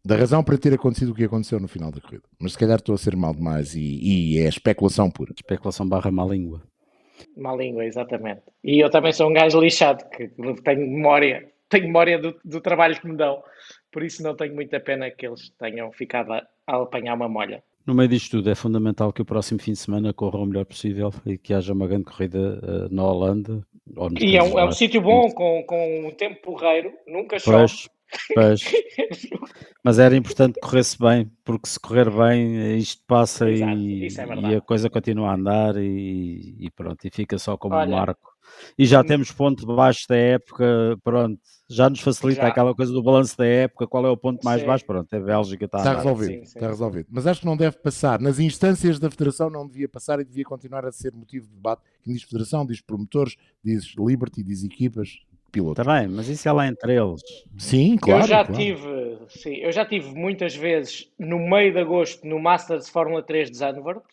Da razão para ter acontecido o que aconteceu no final da corrida. Mas se calhar estou a ser mal demais e, e é especulação pura. Especulação barra má língua. Má língua, exatamente. E eu também sou um gajo lixado, que tenho memória, tenho memória do, do trabalho que me dão. Por isso não tenho muita pena que eles tenham ficado a, a apanhar uma molha. No meio disto tudo, é fundamental que o próximo fim de semana corra o melhor possível e que haja uma grande corrida eh, na Holanda. E é um, é um sítio bom, com, com um tempo porreiro, nunca chove. Pois. <laughs> Mas era importante que corresse bem, porque se correr bem, isto passa e, isso é e a coisa continua a andar e, e pronto, e fica só como Olha, um marco. E já hum. temos ponto baixo da época, pronto, já nos facilita Já. aquela coisa do balanço da época, qual é o ponto mais Sim. baixo, pronto, é Bélgica, está a Está resolvido, sim, sim. está resolvido. Mas acho que não deve passar. Nas instâncias da Federação não devia passar e devia continuar a ser motivo de debate. Quem diz Federação, diz promotores, diz Liberty, diz equipas, pilotos. Está bem, mas isso é lá entre eles. Sim, claro. eu já claro. tive, sim, eu já tive muitas vezes no meio de agosto no Masters Fórmula 3 de Zandvoort,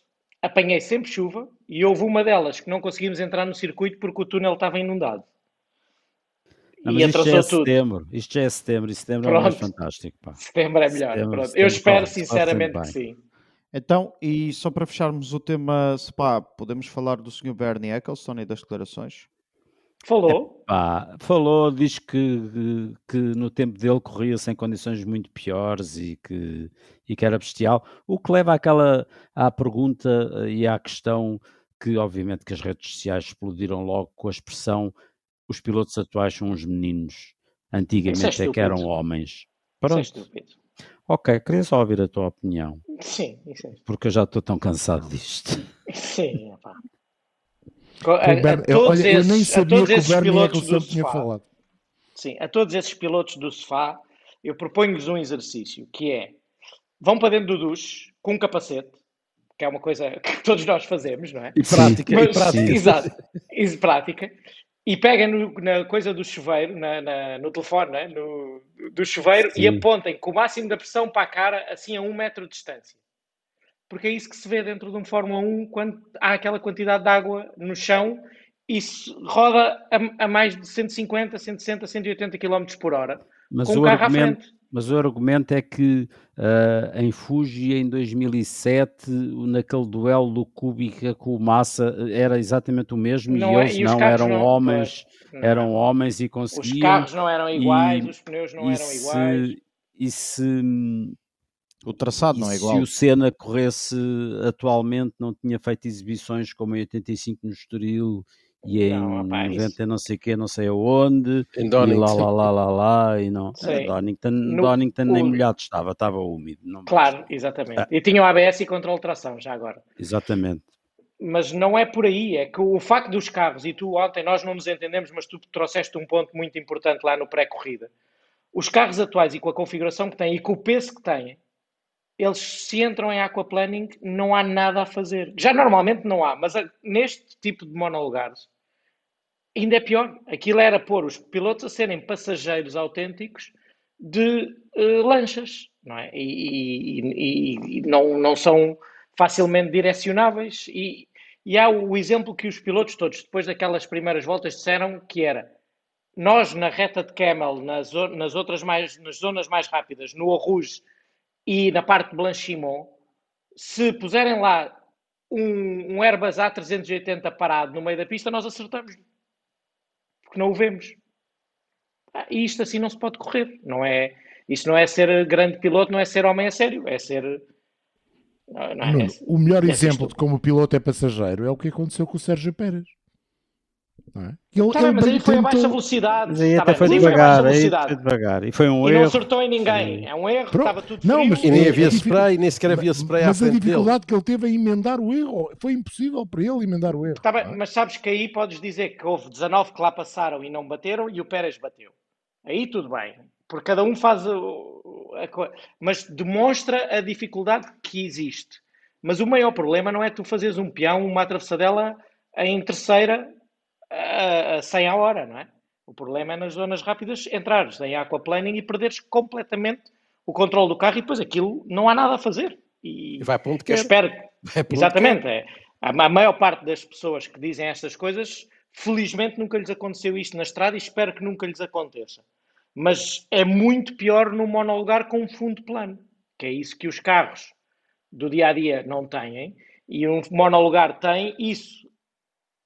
apanhei sempre chuva e houve uma delas que não conseguimos entrar no circuito porque o túnel estava inundado. Não, e isto já atrasou é tudo. setembro, isto já é setembro e setembro é o mais Pronto. fantástico. Pá. Setembro é melhor. Setembro- Pronto. setembro Eu espero sempre sinceramente que sim. Então, e só para fecharmos o tema Spa, podemos falar do Sr. Bernie Ecclestone e das declarações? Falou. Pá, falou, diz que, que no tempo dele corria sem condições muito piores e que, e que era bestial. O que leva àquela à pergunta eh, e à questão que, obviamente, que as redes sociais explodiram logo com a expressão os pilotos atuais são uns meninos, Isso é antigamente é que eram homens. Isso é Pronto, estúpido. ok, queria só ouvir a tua opinião, Sim, isso é. porque eu já estou tão cansado disto. Sim, epá. A, a eu- todos olha, eu nem esses, a sabia que o esses Bernie pilotos do Ecclestone tinha sofá, falado. sim, a todos esses pilotos do sofá, eu proponho-lhes um exercício, que é, vão para dentro do duche com um capacete, que é uma coisa <laughs> que todos nós fazemos, não é? E prática, e Mas- prática. Exato, isso prática. E peguem no- na coisa do chuveiro, na- na- no telefone, né? no, do chuveiro, e Sim. apontem com o máximo da pressão para a cara, assim a um metro de distância. Porque é isso que se vê dentro de um Fórmula 1 quando há aquela quantidade de água no chão e roda a, a mais de 150, 160, 180 km por hora. Mas com o carro à argumento, frente. mas o argumento é que ah, em Fuji em 2007, naquele duelo do Kubica com o Massa, era exatamente o mesmo Não e é- eles e os não eram não- homens, pois, não. eram homens e Os conseguiam. carros não eram iguais, e- os pneus não eram se- iguais. E se O traçado e não é se igual. o Senna corresse atualmente, não tinha feito exibições como em 85 no Estoril e em Não, rapaz, 90 não sei quê, não sei aonde, Em e Donington. lá, lá, lá, lá, lá, e não. Sim. É, Donington, No- Donington nem o- molhado estava, estava úmido. Não, Claro, exatamente. Ah. E tinham ABS e controle de tração, já agora. Exatamente. Mas não é por aí, é que o facto dos carros, e tu ontem nós não nos entendemos, mas tu trouxeste um ponto muito importante lá no pré-corrida. Os carros atuais e com a configuração que têm e com o peso que têm, eles se entram em aquaplaning, não há nada a fazer. Já normalmente não há, mas neste tipo de monolugares ainda é pior. Aquilo era pôr os pilotos a serem passageiros autênticos de eh, lanchas, não é? E, e- e- e não, não são facilmente direcionáveis. E, e há o exemplo que os pilotos todos, depois daquelas primeiras voltas, disseram que era nós na reta de Camel, nas, nas outras mais, nas zonas mais rápidas, no Rouge e na parte de Blanchimont, se puserem lá um, um Airbus A380 parado no meio da pista, nós acertamos. Porque não o vemos. Ah, E isto assim não se pode correr. Não é, isto não é ser grande piloto, não é ser homem a sério, é ser. Não, não é, Nuno, o melhor é exemplo de como o piloto é passageiro é o que aconteceu com o Sérgio Pérez. Não é? Ele, Tá bem, mas bem aí foi a baixa tentou- velocidade. Mas aí Tá até bem, foi mas devagar, aí foi devagar. E foi um E não erro. acertou em ninguém. É um erro, Pronto. estava tudo Não, frio. mas E nem havia spray, nem sequer havia spray à Mas a frente dele. dificuldade que ele teve em emendar o erro, foi impossível para ele emendar o erro. Tá bem, mas sabes que aí podes dizer que houve 19 que lá passaram e não bateram e o Pérez bateu. Aí tudo bem, porque cada um faz o- a coisa. Mas demonstra a dificuldade que existe. Mas o maior problema não é tu fazeres um peão, uma atravessadela em terceira a, a 100 a hora, não é? O problema é nas zonas rápidas entrares em aquaplaning e perderes completamente o controle do carro e depois aquilo não há nada a fazer. E E vai para onde eu quer. espero que <laughs> Vai para onde Exatamente. É. A, a maior parte das pessoas que dizem estas coisas, felizmente nunca lhes aconteceu isto na estrada e espero que nunca lhes aconteça. Mas é muito pior num monolugar com um fundo plano, que é isso que os carros do dia a dia não têm, e um monolugar tem isso.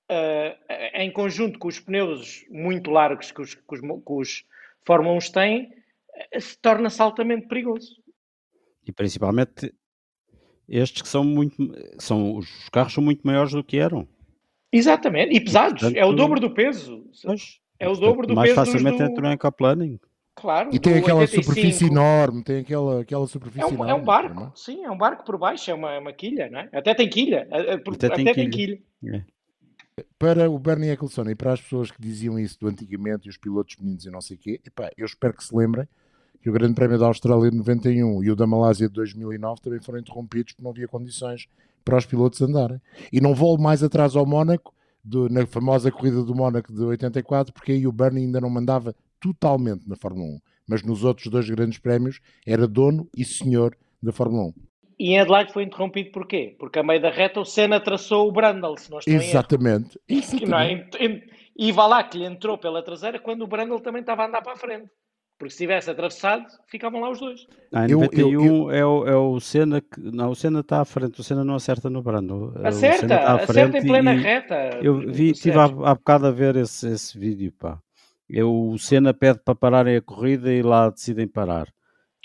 Eh, em conjunto com os pneus muito largos que os, que os, que os Fórmula 1 têm, eh, se torna-se altamente perigoso. E principalmente estes que são muito. São, os carros são muito maiores do que eram. Exatamente, e pesados, é o portanto, dobro do peso. Pois, É o portanto, dobro do mais peso dos facilmente do- entram em aquaplaning. Claro, E tem aquela 85. superfície enorme, tem aquela, aquela superfície É um, enorme. é um barco, não é? sim, é um barco por baixo, é uma, é uma quilha, não é? Até tem quilha, por- Até até, tem tem quilha. Para o Bernie Ecclestone e para as pessoas que diziam isso do antigamente e os pilotos meninos e não sei o quê, epá, eu espero que se lembrem que o Grande Prémio da Austrália de 91 e o da Malásia de 2009 também foram interrompidos porque não havia condições para os pilotos andarem. E não vou mais atrás ao Mónaco, do- na famosa corrida do Mónaco de 84, porque aí o Bernie ainda não mandava totalmente na Fórmula 1, mas nos outros dois grandes prémios era dono e senhor da Fórmula 1. E em Adelaide foi interrompido porquê? Porque a meio da reta o Senna traçou o Brundle, se não estou em erro. Exatamente. É? Ent- ent- E vá lá que lhe entrou pela traseira quando o Brundle também estava a andar para a frente. Porque se tivesse atravessado, ficavam lá os dois. Ah, em Eu- 91 É, o, é o Senna que. Não, o Senna está à frente, o Senna não acerta no Brando. O Acerta, Senna está à acerta em plena e- reta. Eu vi, estive há, há bocado a ver esse, esse vídeo, pá. Eu, o Senna pede para pararem a corrida e lá decidem parar.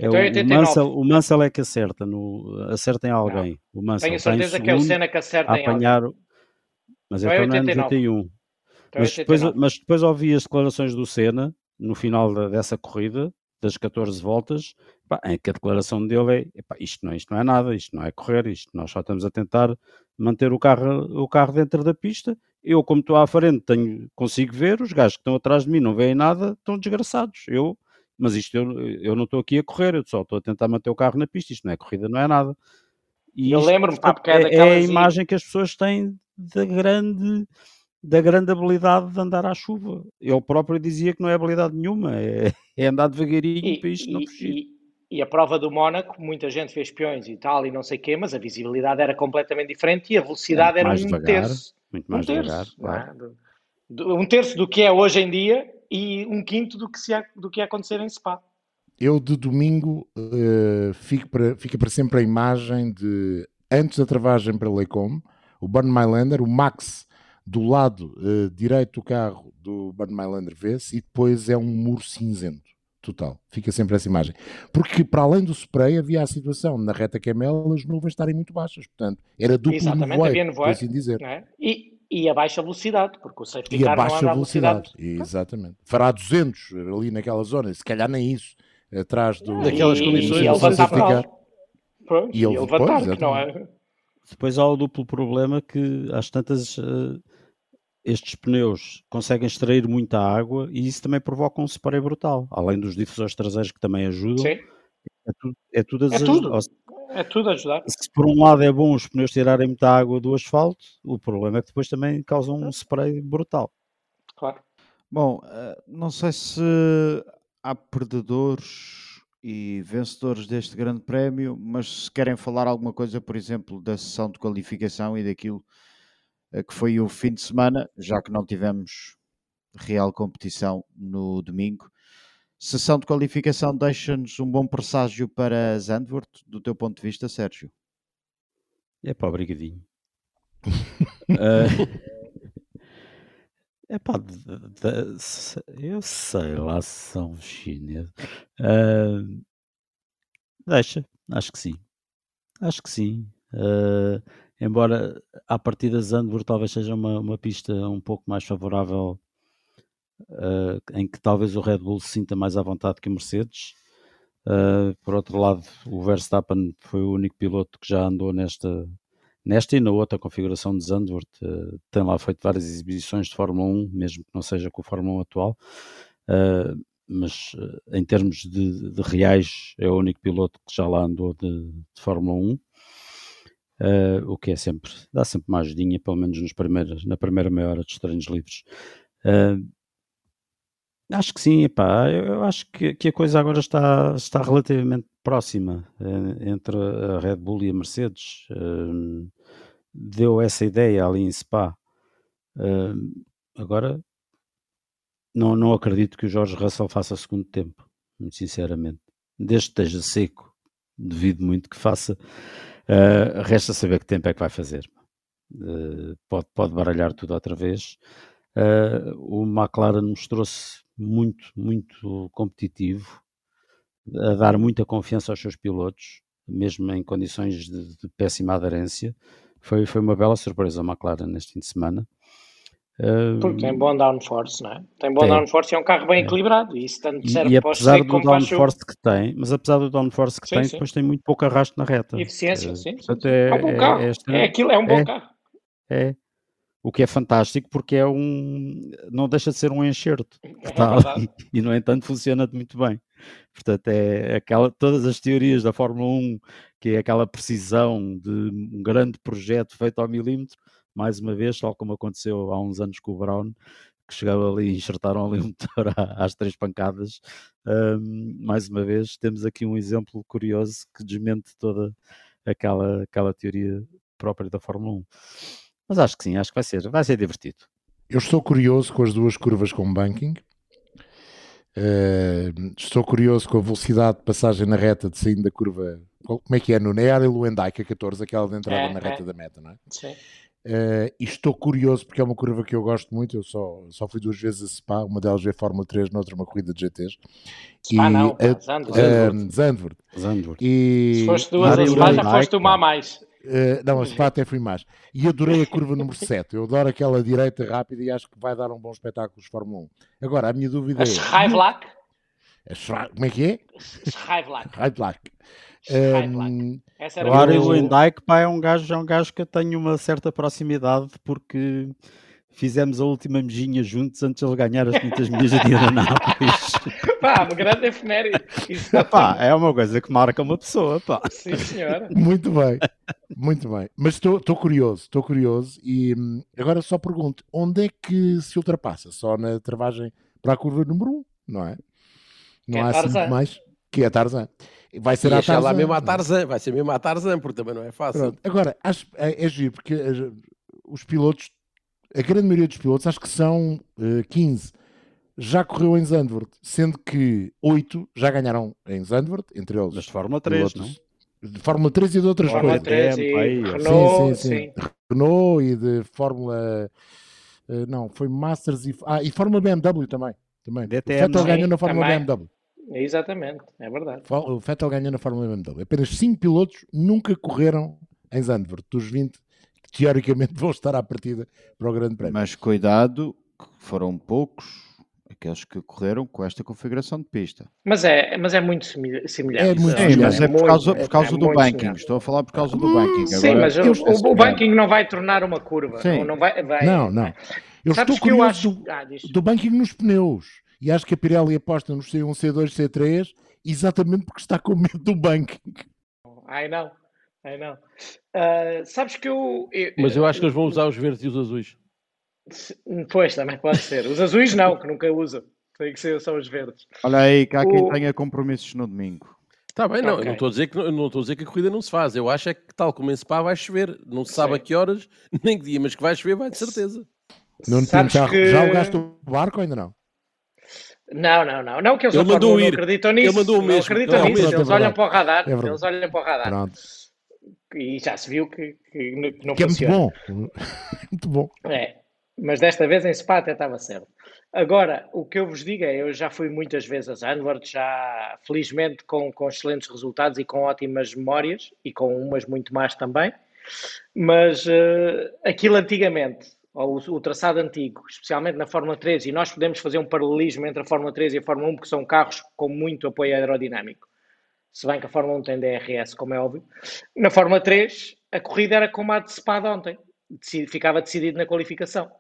É Então é o, o, 89. Mansell, o Mansell é que acerta, no, acerta em alguém. O Mansell Tenho certeza que é o Senna que acerta a em alguém. apanhar. o- Mas Então então é 89. 91. Então é Mas depois, 89. mas depois ouvi as declarações do Senna no final da- dessa corrida, das 14 voltas, pá, em que a declaração dele é: isto, não, isto não é nada, isto não é correr, isto nós só estamos a tentar manter o carro, o carro dentro da pista. Eu, como estou à frente, tenho, consigo ver, os gajos que estão atrás de mim não veem nada, estão desgraçados. Eu, mas isto eu, eu não estou aqui a correr, eu só estou a tentar manter o carro na pista, isto não é corrida, não é nada. E Eu lembro-me, pá, porque é é, é a imagem que as pessoas têm da grande da grande habilidade de andar à chuva. Ele próprio dizia que não é habilidade nenhuma, é, <laughs> é andar devagarinho E, para isto não e- fugir. e- E a prova do Mónaco, muita gente fez peões e tal, e não sei o quê, mas a visibilidade era completamente diferente e a velocidade era um devagar, terço. Muito mais um terço, devagar, não é? claro. Um terço do que é hoje em dia e um quinto do que, se do que ia acontecer em Spa. Eu de domingo eh, fico para, fica para sempre a imagem de antes da travagem para Lecom, o Burn Mylander, o Max do lado eh, direito do carro do Burn Mylander vê-se e depois é um muro cinzento total. Fica sempre essa imagem. Porque para além do spray havia a situação na reta Camel as nuvens estarem muito baixas, portanto era duplo Exatamente, nevoeiro, havia nevoeiro. assim dizer. é? E, e a baixa velocidade, porque o safety E a car não baixa anda a velocidade. velocidade. Exatamente. Fará 200 ali naquela zona, se calhar nem isso, atrás do. Naquelas E- condições, e não ele levantar ficar. Pois, E ele depois, levantar, que não é? Depois há o duplo problema que às tantas eh, estes pneus conseguem extrair muita água e isso também provoca um spray brutal, além dos difusores traseiros que também ajudam. Sim, É tudo, é tudo a é tudo. É tudo a ajudar. Se por um lado é bom os pneus tirarem muita água do asfalto, o problema é que depois também causam um spray brutal. Claro. Bom, eh, não sei se há perdedores e vencedores deste grande prémio, mas se querem falar alguma coisa, por exemplo, da sessão de qualificação e daquilo eh, que foi o fim de semana, já que não tivemos real competição no domingo. Sessão de qualificação deixa-nos um bom presságio para Zandvoort, do teu ponto de vista, Sérgio? É pá, obrigadinho. <laughs> É pá, eu sei lá se são chineses. Eh, deixa, acho que sim. Acho que sim. Eh, embora a partida Zandvoort talvez seja uma, uma pista um pouco mais favorável, eh, em que talvez o Red Bull se sinta mais à vontade que o Mercedes. Uh, por outro lado, o Verstappen foi o único piloto que já andou nesta, nesta e na outra configuração de Zandvoort. Uh, tem lá feito várias exibições de Fórmula 1, mesmo que não seja com o Fórmula 1 atual. Uh, mas uh, em termos de, de reais, é o único piloto que já lá andou de, de Fórmula 1. Uh, o que é sempre, dá sempre uma ajudinha, pelo menos nos primeiros, na primeira meia hora dos treinos livres. Uh, Acho que sim, epá, eu acho que, que a coisa agora está, está relativamente próxima eh, entre a Red Bull e a Mercedes. Hum, deu essa ideia ali em Spa. Hum, agora, não, não acredito que o Jorge Russell faça segundo tempo, muito sinceramente. Desde que esteja seco, devido muito que faça. Uh, resta saber que tempo é que vai fazer. Uh, pode, pode baralhar tudo outra vez. Uh, o McLaren mostrou-se muito, muito competitivo, a dar muita confiança aos seus pilotos, mesmo em condições de, de péssima aderência. Foi, foi uma bela surpresa a McLaren neste fim de semana. Uh, Porque tem bom downforce, não é? Tem bom Tem. downforce e é um carro bem É. equilibrado. E isso tanto serve e para o apesar do downforce que tem, mas apesar do downforce que Sim, tem, sim. depois tem muito pouco arrasto na reta. Eficiência, Uh, sim, sim, portanto, sim. É, É um bom é- carro. é É, aquilo, é um bom é, carro. É. O que é fantástico porque é um. não deixa de ser um enxerto que É está ali <laughs> e, no entanto, funciona muito bem. Portanto, é aquela, todas as teorias da Fórmula 1, que é aquela precisão de um grande projeto feito ao milímetro, mais uma vez, tal como aconteceu há uns anos com o Brown, que chegaram ali e enxertaram ali um motor às três pancadas. Hum, mais uma vez, temos aqui um exemplo curioso que desmente toda aquela, aquela teoria própria da Fórmula 1. Mas acho que sim, acho que vai ser, vai ser divertido. Eu estou curioso com as duas curvas com banking. Eh, estou curioso com a velocidade de passagem na reta de saindo da curva. Como é que é, Nuno? É a área a 14, aquela de entrada É, na reta é. da meta, não é? Sim. Eh, e estou curioso porque é uma curva que eu gosto muito. Eu só, só fui duas vezes a Spa, uma delas veio Fórmula 3, noutra uma corrida de GTs. Spa não, a- Zandvoort. eh, Zandvoort. Zandvoort. E Se foste duas a Spa, já foste uma a mais. Eh, não, a Spa até fui mais. E adorei a curva número <laughs> 7. Eu adoro aquela direita rápida e acho que vai dar um bom espetáculo de Fórmula 1. Agora, a minha dúvida A é. Como é que é? Schrijflak. Essa era O a minha Ari. Lendijk, pá, é um gajo, é um gajo que eu tenho uma certa proximidade porque fizemos a última mejinha juntos antes de ele ganhar as 500 milhas de Indianápolis. <laughs> Pá, uma grande efeméride. Isso Pá, é uma coisa que marca uma pessoa, pá. Sim, senhora. Muito bem, muito bem. Mas estou estou curioso, estou curioso. E hum, agora só pergunto: onde é que se ultrapassa? Só na travagem para a curva número 1, não é? Que Não é há assim Tarzan. muito mais. Que é Tarzan. Vai ser e à achar lá Tarzan. mesmo à Tarzan, vai ser mesmo à Tarzan, porque também não é fácil. Pronto. Agora, acho, é, é giro, porque eh, os pilotos, a grande maioria dos pilotos, acho que são eh, 15, já correu em Zandvoort, sendo que 8 já ganharam em Zandvoort, entre eles. Mas de Fórmula 3, pilotos De Fórmula 3 e de outras Fórmula coisas. 3 e aí, Renault, sim, sim, sim. Renault e de Fórmula. eh, não, foi Masters e. Ah, e Fórmula BMW também. também. DTM, o Vettel sim, ganhou na Fórmula também. BMW. Exatamente, é verdade. O Vettel ganhou na Fórmula BMW. Apenas 5 pilotos nunca correram em Zandvoort, dos 20 que teoricamente vão estar à partida para o Grande Prémio. Mas cuidado, que foram poucos aqueles que correram com esta configuração de pista. Mas é, mas é muito semelhante. É muito Sim, semelhante. mas é por causa, por causa é do banking. semelhante. Estou a falar por causa do banking. Sim, Agora, mas o, eu- o- o banking não vai tornar uma curva. Sim. Não, não vai, vai- Não, não. Eu Sabes estou que eu curioso acho- do, Ah, do banking nos pneus. E acho que a Pirelli aposta nos C1, C2, C3 exatamente porque está com medo do banking. Ai não, ai não. Ah, sabes que eu, eu- Mas eu acho que eles vão usar os verdes e os azuis. Pois, também pode ser. Os azuis não, que nunca usa. Tem que ser só os verdes. Olha aí, que há quem O- tenha compromissos no domingo. Está bem, não, eu Ok. não estou a dizer que não estou a dizer que a corrida não se faz. Eu acho é que tal como em Spa vai chover, não se sabe Sim. a que horas, <laughs> nem que dia, mas que vai chover, vai de certeza. Não Sabes já, que- já alugaste o barco ou ainda não? Não, não, não. Não que eles Ele da mandou ir. não acreditam nisso. Ele mandou o não mesmo. acreditam Não, nisso. pronto, é Eles olham para o radar. É eles olham para o radar. E já se viu que, que não Que é muito funciona. bom. <laughs> muito bom. É, mas desta vez em Spa até estava certo. Agora, o que eu vos digo é, eu já fui muitas vezes a Zandvoort, já felizmente com, com excelentes resultados e com ótimas memórias, e com umas muito mais também, mas eh, aquilo antigamente, ou o, o traçado antigo, especialmente na Fórmula 3, e nós podemos fazer um paralelismo entre a Fórmula 3 e a Fórmula 1, porque são carros com muito apoio aerodinâmico, se bem que a Fórmula 1 tem DRS, como é óbvio, na Fórmula 3 a corrida era como a de ontem, Deci- ficava decidido na qualificação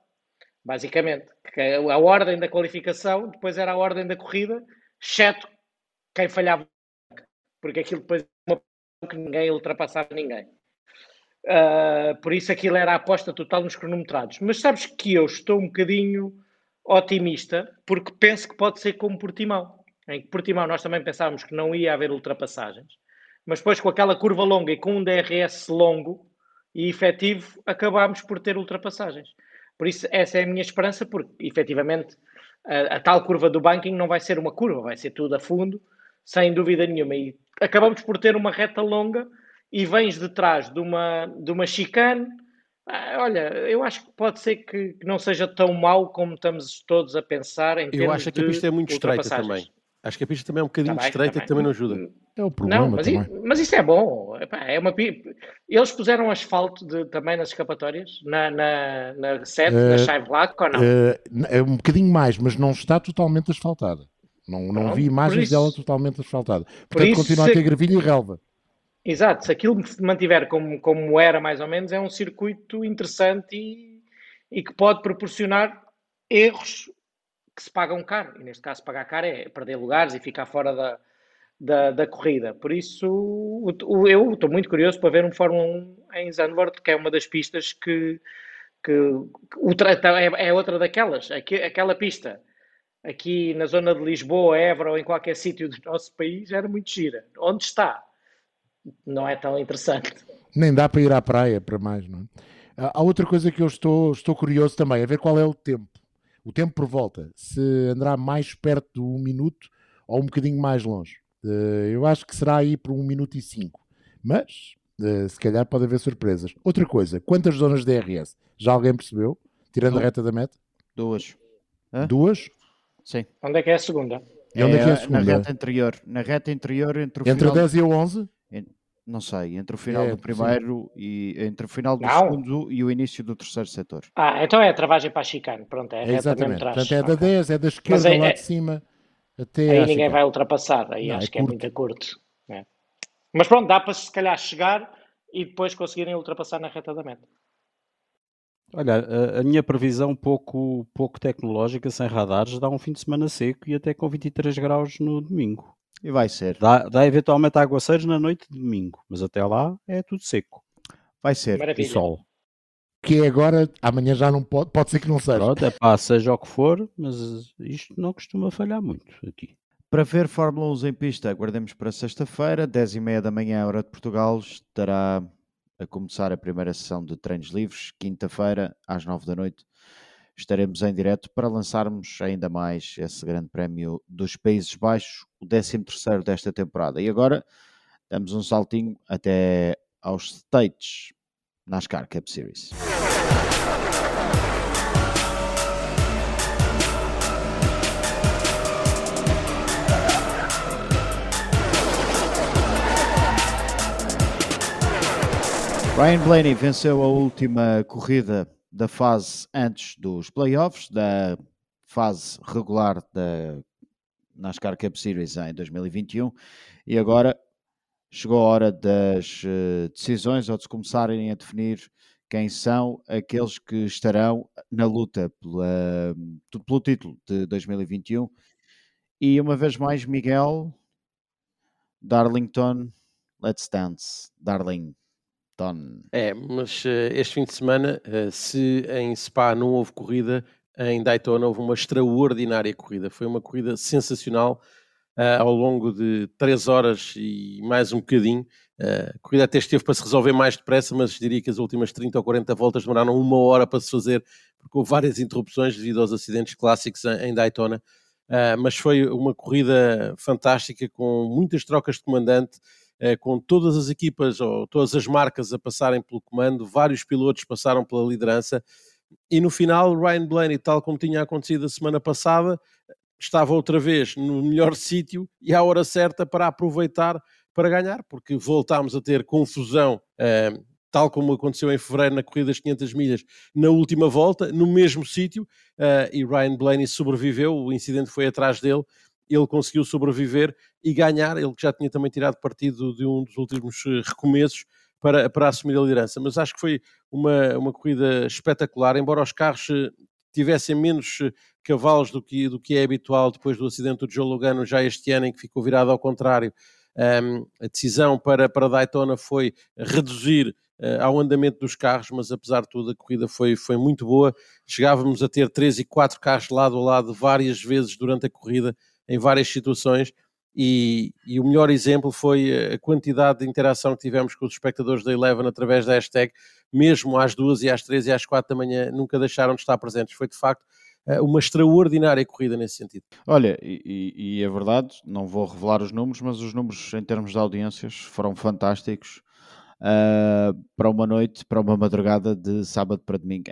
basicamente. Que a ordem da qualificação depois era a ordem da corrida, exceto quem falhava, porque aquilo depois era uma que ninguém ultrapassava ninguém. Ah, por isso aquilo era a aposta total nos cronometrados. Mas sabes que eu estou um bocadinho otimista, porque penso que pode ser como Portimão. Em que Portimão nós também pensávamos que não ia haver ultrapassagens, mas depois com aquela curva longa e com um DRS longo e efetivo, acabámos por ter ultrapassagens. Por isso, essa é a minha esperança, porque efetivamente a, a tal curva do banking não vai ser uma curva, vai ser tudo a fundo, sem dúvida nenhuma. E acabamos por ter uma reta longa e vens de trás de uma, de uma chicane. Ah, olha, eu acho que pode ser que, que não seja tão mau como estamos todos a pensar em Eu acho é que a pista é muito estreita também. Acho que a pista também é um bocadinho Também, estreita que também não ajuda. É o problema Não, mas, também. mas isso é bom. É uma, eles puseram asfalto de- também nas escapatórias, na, na, na 7, Eh, na Scheiblac, ou não? Eh, é um bocadinho mais, mas não está totalmente asfaltada. Não, não Não, vi por imagens isso- dela totalmente asfaltada. Portanto, isso continua se- a ter gravilha e relva. Exato, se aquilo se mantiver como, como era mais ou menos, é um circuito interessante e, e que pode proporcionar erros que se pagam caro. E neste caso, pagar caro é perder lugares e ficar fora da, da, da corrida. Por isso, eu estou muito curioso para ver um Fórmula 1 em Zandvoort, que é uma das pistas que, que, ultra- é, é outra daquelas. Aquela pista aqui na zona de Lisboa, Évora ou em qualquer sítio do nosso país era muito gira. Onde está? Não é tão interessante. Nem dá para ir à praia para mais, não é? Há há outra coisa que eu estou, estou curioso também, a ver qual é o tempo. O tempo por volta. Se andará mais perto do 1 minuto ou um bocadinho mais longe. Eh, eu acho que será aí por 1 minuto e 5. Mas, eh, se calhar pode haver surpresas. Outra coisa, quantas zonas de DRS? Já alguém percebeu? Tirando a Não. reta da meta? Duas. Hã? Duas? Sim. Onde é que é a segunda? E onde é que é a na segunda? reta interior. Na reta interior entre o Entre a final... 10 e a 11? Não sei, entre o final É, do sim. primeiro e entre o final do Não. segundo e o início do terceiro setor. Ah, então é a travagem para a chicane. Pronto, é a É, exatamente. atrás. Portanto, é da Ok. 10, é da esquerda é- lá é- de cima até Aí ninguém chicane. vai ultrapassar. Aí Não, acho é que é curto. muito curto. É. Mas pronto, dá para se calhar chegar e depois conseguirem ultrapassar na reta da meta. Olha, a, a minha previsão pouco, pouco tecnológica, sem radares, dá um fim de semana seco e até com 23 graus no domingo. E vai ser. Dá, dá eventualmente aguaceiros na noite de domingo, mas até lá é tudo seco. Vai ser. E Maravilha. sol. Que é agora, amanhã já não pode, pode ser que não seja. Pronto, é pá, seja o que for, mas isto não costuma falhar muito aqui. Para ver Fórmula 1 em pista, aguardemos para sexta-feira, 10h30 da manhã, hora de Portugal, estará a começar a primeira sessão de treinos livres. Quinta-feira, às 9 da noite, estaremos em direto para lançarmos ainda mais esse grande prémio dos Países Baixos, o 13º desta temporada. E agora, damos um saltinho até aos States, NASCAR Cup Series. Ryan Blaney venceu a última corrida da fase antes dos playoffs, da fase regular da NASCAR Cup Series em 2021 e agora chegou a hora das uh, decisões ou de se começarem a definir quem são aqueles que estarão na luta pela, pelo título de 2021 e uma vez mais Miguel Darlington Let's Dance Darling é, mas uh, este fim de semana, uh, se em Spa não houve corrida, em Daytona houve uma extraordinária corrida. Foi uma corrida sensacional uh, ao longo de 3 horas e mais um bocadinho. a corrida até esteve para se resolver mais depressa, mas diria que as últimas 30 ou 40 voltas demoraram uma hora para se fazer, porque houve várias interrupções devido aos acidentes clássicos em, Daytona. mas foi uma corrida fantástica, com muitas trocas de comandante. Eh, com todas as equipas ou todas as marcas a passarem pelo comando, vários pilotos passaram pela liderança e no final Ryan Blaney, tal como tinha acontecido a semana passada, estava outra vez no melhor sítio e à hora certa para aproveitar para ganhar, porque voltámos a ter confusão, eh, tal como aconteceu em fevereiro na corrida das 500 milhas, na última volta, no mesmo sítio, eh, e Ryan Blaney sobreviveu, o incidente foi atrás dele ele conseguiu sobreviver e ganhar. Ele que já tinha também tirado partido de um dos últimos eh, recomeços para, para assumir a liderança. Mas acho que foi uma, uma corrida espetacular, embora os carros eh, tivessem menos eh, cavalos do que, do que é habitual depois do acidente do Joe Logano já este ano, em que ficou virado ao contrário. Um, a decisão para, para Daytona foi reduzir uh, ao andamento dos carros, mas apesar de tudo a corrida foi, foi muito boa. Chegávamos a ter três e quatro carros lado a lado várias vezes durante a corrida, em várias situações. E, e, o melhor exemplo foi a quantidade de interação que tivemos com os espectadores da Eleven através da hashtag, mesmo às duas e às três e às quatro da manhã, nunca deixaram de estar presentes. Foi de facto eh, uma extraordinária corrida nesse sentido. Olha, e, e é verdade, não vou revelar os números, mas os números em termos de audiências foram fantásticos uh, para uma noite, para uma madrugada de sábado para domingo.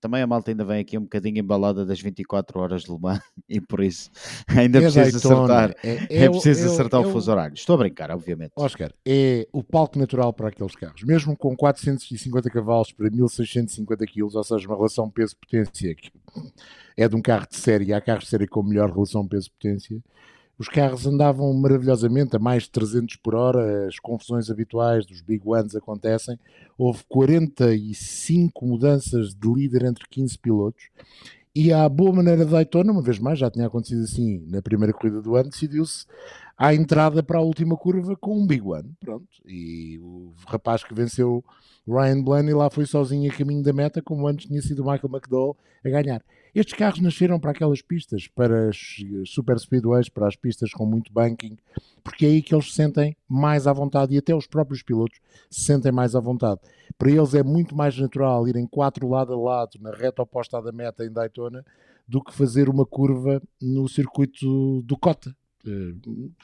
também a malta ainda vem aqui um bocadinho embalada das 24 horas de Le Mans <laughs> e por isso <laughs> ainda é precisa acertar, é, é, é preciso é, acertar o fuso horário. Estou a brincar, obviamente. Oscar, é o palco natural para aqueles carros, mesmo com 450 cavalos para 1650 kg, ou seja, uma relação peso-potência que é de um carro de série, há carros de série com melhor relação peso-potência os carros andavam maravilhosamente a mais de 300 por hora, as confusões habituais dos Big Ones acontecem. Houve 45 mudanças de líder entre 15 pilotos. E à boa maneira de Daytona, uma vez mais, já tinha acontecido assim na primeira corrida do ano, decidiu-se à entrada para a última curva com um Big One. Pronto. E o rapaz que venceu Ryan Blaney lá foi sozinho a caminho da meta, como antes tinha sido o Michael McDowell a ganhar. Estes carros nasceram para aquelas pistas, para as super speedways, para as pistas com muito banking, porque é aí que eles se sentem mais à vontade e até os próprios pilotos se sentem mais à vontade. Para eles é muito mais natural irem quatro lado a lado na reta oposta da meta em Daytona do que fazer uma curva no circuito do Cota. Eh,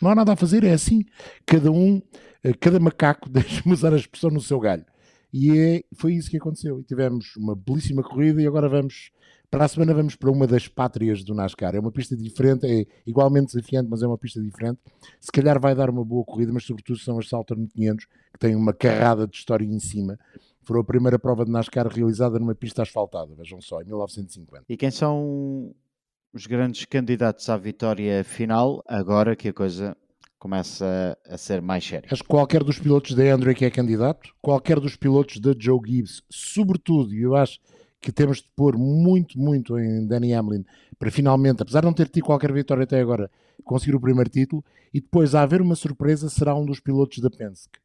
não há nada a fazer, é assim. Cada um, eh, cada macaco, <laughs> deixa-me usar a expressão no seu galho. E é, foi isso que aconteceu. E tivemos uma belíssima corrida e agora vamos para a semana vamos para uma das pátrias do NASCAR. É uma pista diferente, é igualmente desafiante, mas é uma pista diferente. Se calhar vai dar uma boa corrida, mas sobretudo são as Saltern 500, que têm uma carrada de história em cima. Foi a primeira prova de NASCAR realizada numa pista asfaltada, vejam só, em 1950. E quem são os grandes candidatos à vitória final, agora que a coisa começa a ser mais séria? Acho que qualquer dos pilotos da Andrew que é candidato, qualquer dos pilotos da Joe Gibbs, sobretudo, e eu acho que temos de pôr muito, muito em Danny Hamlin para finalmente, apesar de não ter tido qualquer vitória até agora, conseguir o primeiro título e depois a haver uma surpresa será um dos pilotos da Penske.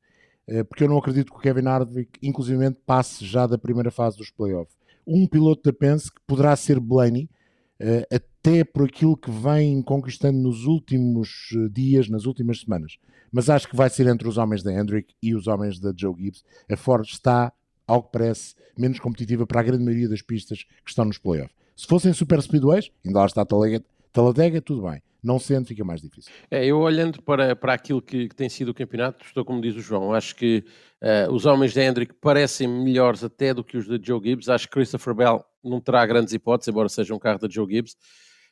Eh, porque eu não acredito que o Kevin Harvick, inclusive, passe já da primeira fase dos playoffs. Um piloto da Penske poderá ser Blaney, eh, até por aquilo que vem conquistando nos últimos eh, dias, nas últimas semanas. Mas acho que vai ser entre os homens da Hendrick e os homens da Joe Gibbs. A Ford está, ao que parece, menos competitiva para a grande maioria das pistas que estão nos playoffs. Se fossem super speedways, ainda lá está a Talladega, Talladega tudo bem. Não sendo, fica mais difícil. É, eu olhando para, para aquilo que, que tem sido o campeonato, estou como diz o João, acho que uh, os homens da Hendrick parecem melhores até do que os da Joe Gibbs. Acho que Christopher Bell não terá grandes hipóteses, embora seja um carro da Joe Gibbs.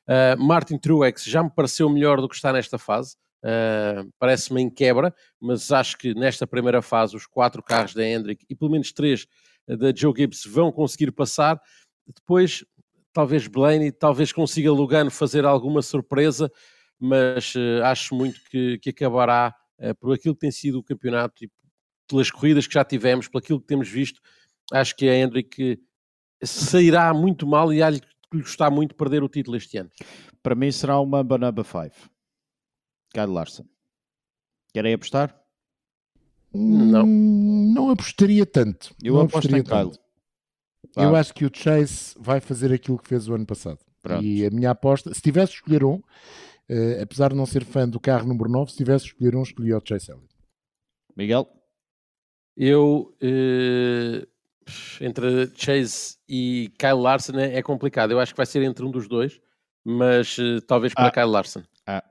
Uh, Martin Truex já me pareceu melhor do que está nesta fase. Uh, Parece-me em quebra, mas acho que nesta primeira fase os quatro carros da Hendrick e pelo menos três da Joe Gibbs vão conseguir passar. Depois talvez Blaney, talvez consiga Lugano fazer alguma surpresa, mas uh, acho muito que, que acabará, uh, por aquilo que tem sido o campeonato e pelas corridas que já tivemos, por aquilo que temos visto, acho que a Hendrick sairá muito mal e há lhe gostar muito perder o título este ano. Para mim será uma Banaba 5. Kyle Larson. Querem apostar? Não. Hum, não apostaria tanto. Eu não aposto em apostaria Kyle. tanto. Eu acho que o Chase vai fazer aquilo que fez o ano passado. Pronto. E a minha aposta, se tivesse de escolher um, eh, apesar de não ser fã do carro número 9, se tivesse de escolher um, escolhia o Chase Elliott. Miguel? Eu, eh, entre Chase e Kyle Larson é, é complicado. Eu acho que vai ser entre um dos dois, mas eh, talvez para Ah. Kyle Larson. Ah,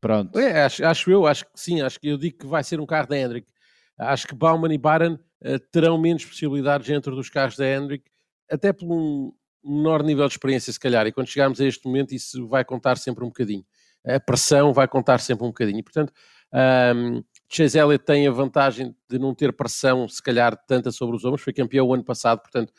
pronto. É, acho, acho eu, acho que sim, acho que eu digo que vai ser um carro da Hendrick. Acho que Bauman e Baran eh, terão menos possibilidades dentro dos carros da Hendrick, até por um menor nível de experiência, se calhar. E quando chegarmos a este momento, isso vai contar sempre um bocadinho. A pressão vai contar sempre um bocadinho. Portanto, ahm, Chase Elliott tem a vantagem de não ter pressão, se calhar, tanta sobre os ombros. Foi campeão o ano passado, portanto,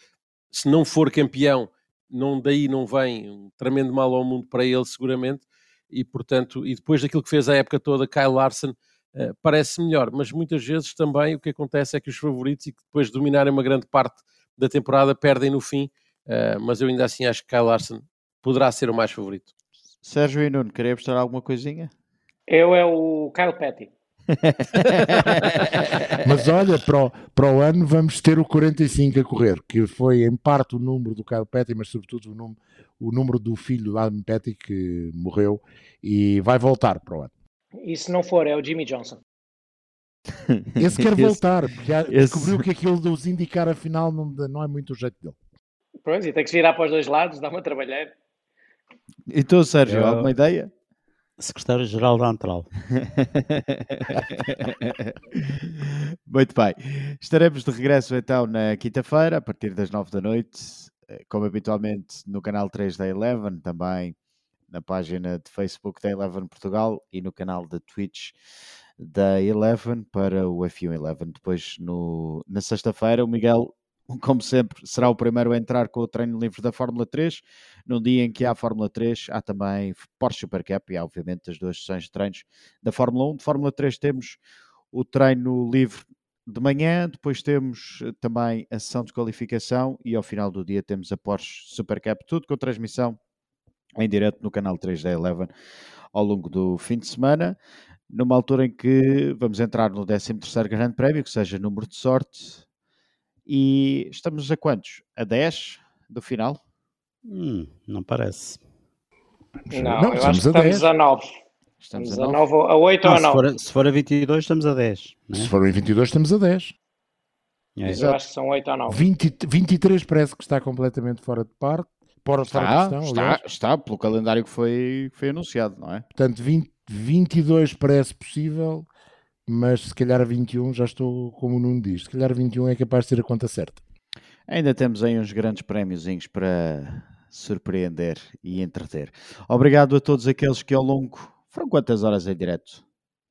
se não for campeão, não, daí não vem um tremendo mal ao mundo para ele, seguramente. E, portanto, e depois daquilo que fez a época toda, Kyle Larson eh, parece melhor. Mas muitas vezes também o que acontece é que os favoritos, e que depois de dominarem uma grande parte da temporada, perdem no fim. Eh, mas eu ainda assim acho que Kyle Larson poderá ser o mais favorito. Sérgio e Nuno, queria apostar alguma coisinha? Eu é o Kyle Petty. <laughs> Mas olha, para o, para o ano vamos ter o 45 a correr, que foi em parte o número do Kyle Petty, mas sobretudo o número, o número do filho do Adam Petty, que morreu, e vai voltar para o ano. E se não for, é o Jimmy Johnson. <laughs> Esse quer Esse- voltar, porque já esse- descobriu que aquilo dos indicar a final não, não é muito o jeito dele. Pois, e tem que se virar para os dois lados, dá uma trabalhar. E tu, Sérgio, Eu- alguma ideia? Secretário-Geral da Antral. <laughs> Muito bem. Estaremos de regresso então na quinta-feira, a partir das nove da noite, eh, como habitualmente no canal 3 da Eleven, também na página de Facebook da Eleven Portugal e no canal da Twitch da Eleven para o F1 Eleven. Depois, no, na sexta-feira, o Miguel, <laughs> como sempre, será o primeiro a entrar com o treino livre da Fórmula 3. Num dia em que há Fórmula 3, há também Porsche Super Cup e, há, obviamente, as duas sessões de treinos da Fórmula 1. De Fórmula 3 temos o treino livre de manhã, depois temos eh, também a sessão de qualificação e ao final do dia temos a Porsche Super Cup, tudo com transmissão em direto no canal 3 da Eleven ao longo do fim de semana, numa altura em que vamos entrar no 13º Grande Prémio, que seja número de sorte, e estamos a quantos? A 10 do final? Hum, não parece. Não, Não, eu acho estamos que a estamos 10. a 9. Estamos Estamos a a 9. 9, a 8 Não, ou a se, 9. for, se for a 22, estamos a 10. Né? Se for em 22, estamos a 10. É. Eu acho que são 8 ou 9. 20, 23 parece que está completamente fora de parte. Fora, fora de Está, questão, está, está, pelo calendário que foi, que foi anunciado, não é? Portanto, 20, 22 parece possível, mas se calhar a 21 já estou como o Nuno diz. Se calhar a 21 é capaz de ser a conta certa. Ainda temos aí uns grandes prémiozinhos para surpreender e entreter. Obrigado a todos aqueles que ao longo. Foram quantas horas em direto?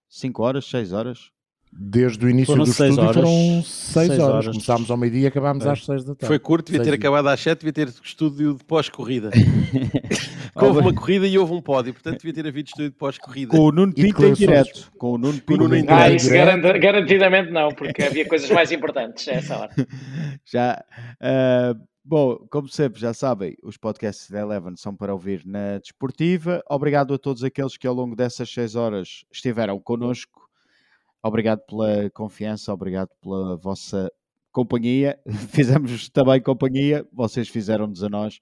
5 horas? 6 horas? Desde o início Foram do seis estúdio horas. foram 6 Seis horas. horas. Começámos ao meio-dia e acabámos É. às 6 da tarde. Foi curto, devia ter Seis- acabado às 7, devia ter estúdio de pós-corrida. <laughs> houve uma corrida e houve um pódio, portanto devia ter havido estúdio de pós-corrida. Com o Nuno Pinto em direto. Com o Nuno Pinto em em Ah, direto. isso garante- garantidamente não, porque havia coisas mais importantes a essa hora. <laughs> Já. ah, bom, como sempre, já sabem, os podcasts da Eleven são para ouvir na Desportiva. Obrigado a todos aqueles que ao longo dessas 6 horas estiveram connosco. Obrigado pela confiança, obrigado pela vossa companhia. <laughs> Fizemos também companhia, vocês fizeram-nos a nós.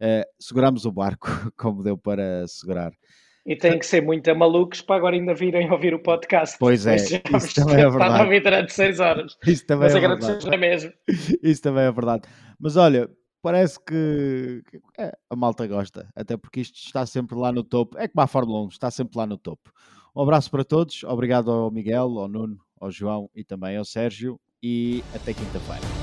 uh, seguramos o barco <laughs> como deu para segurar. E têm que ser muito malucos para agora ainda virem ouvir o podcast. Pois é, isso também é verdade. a ouvir durante 6 horas. Isso também Mas é agradecemos verdade. na mesma. <laughs> Isso também é verdade. Mas olha, parece que, que é, a malta gosta, até porque isto está sempre lá no topo. É como a Fórmula 1, está sempre lá no topo. Um abraço para todos, obrigado ao Miguel, ao Nuno, ao João e também ao Sérgio, e até quinta-feira.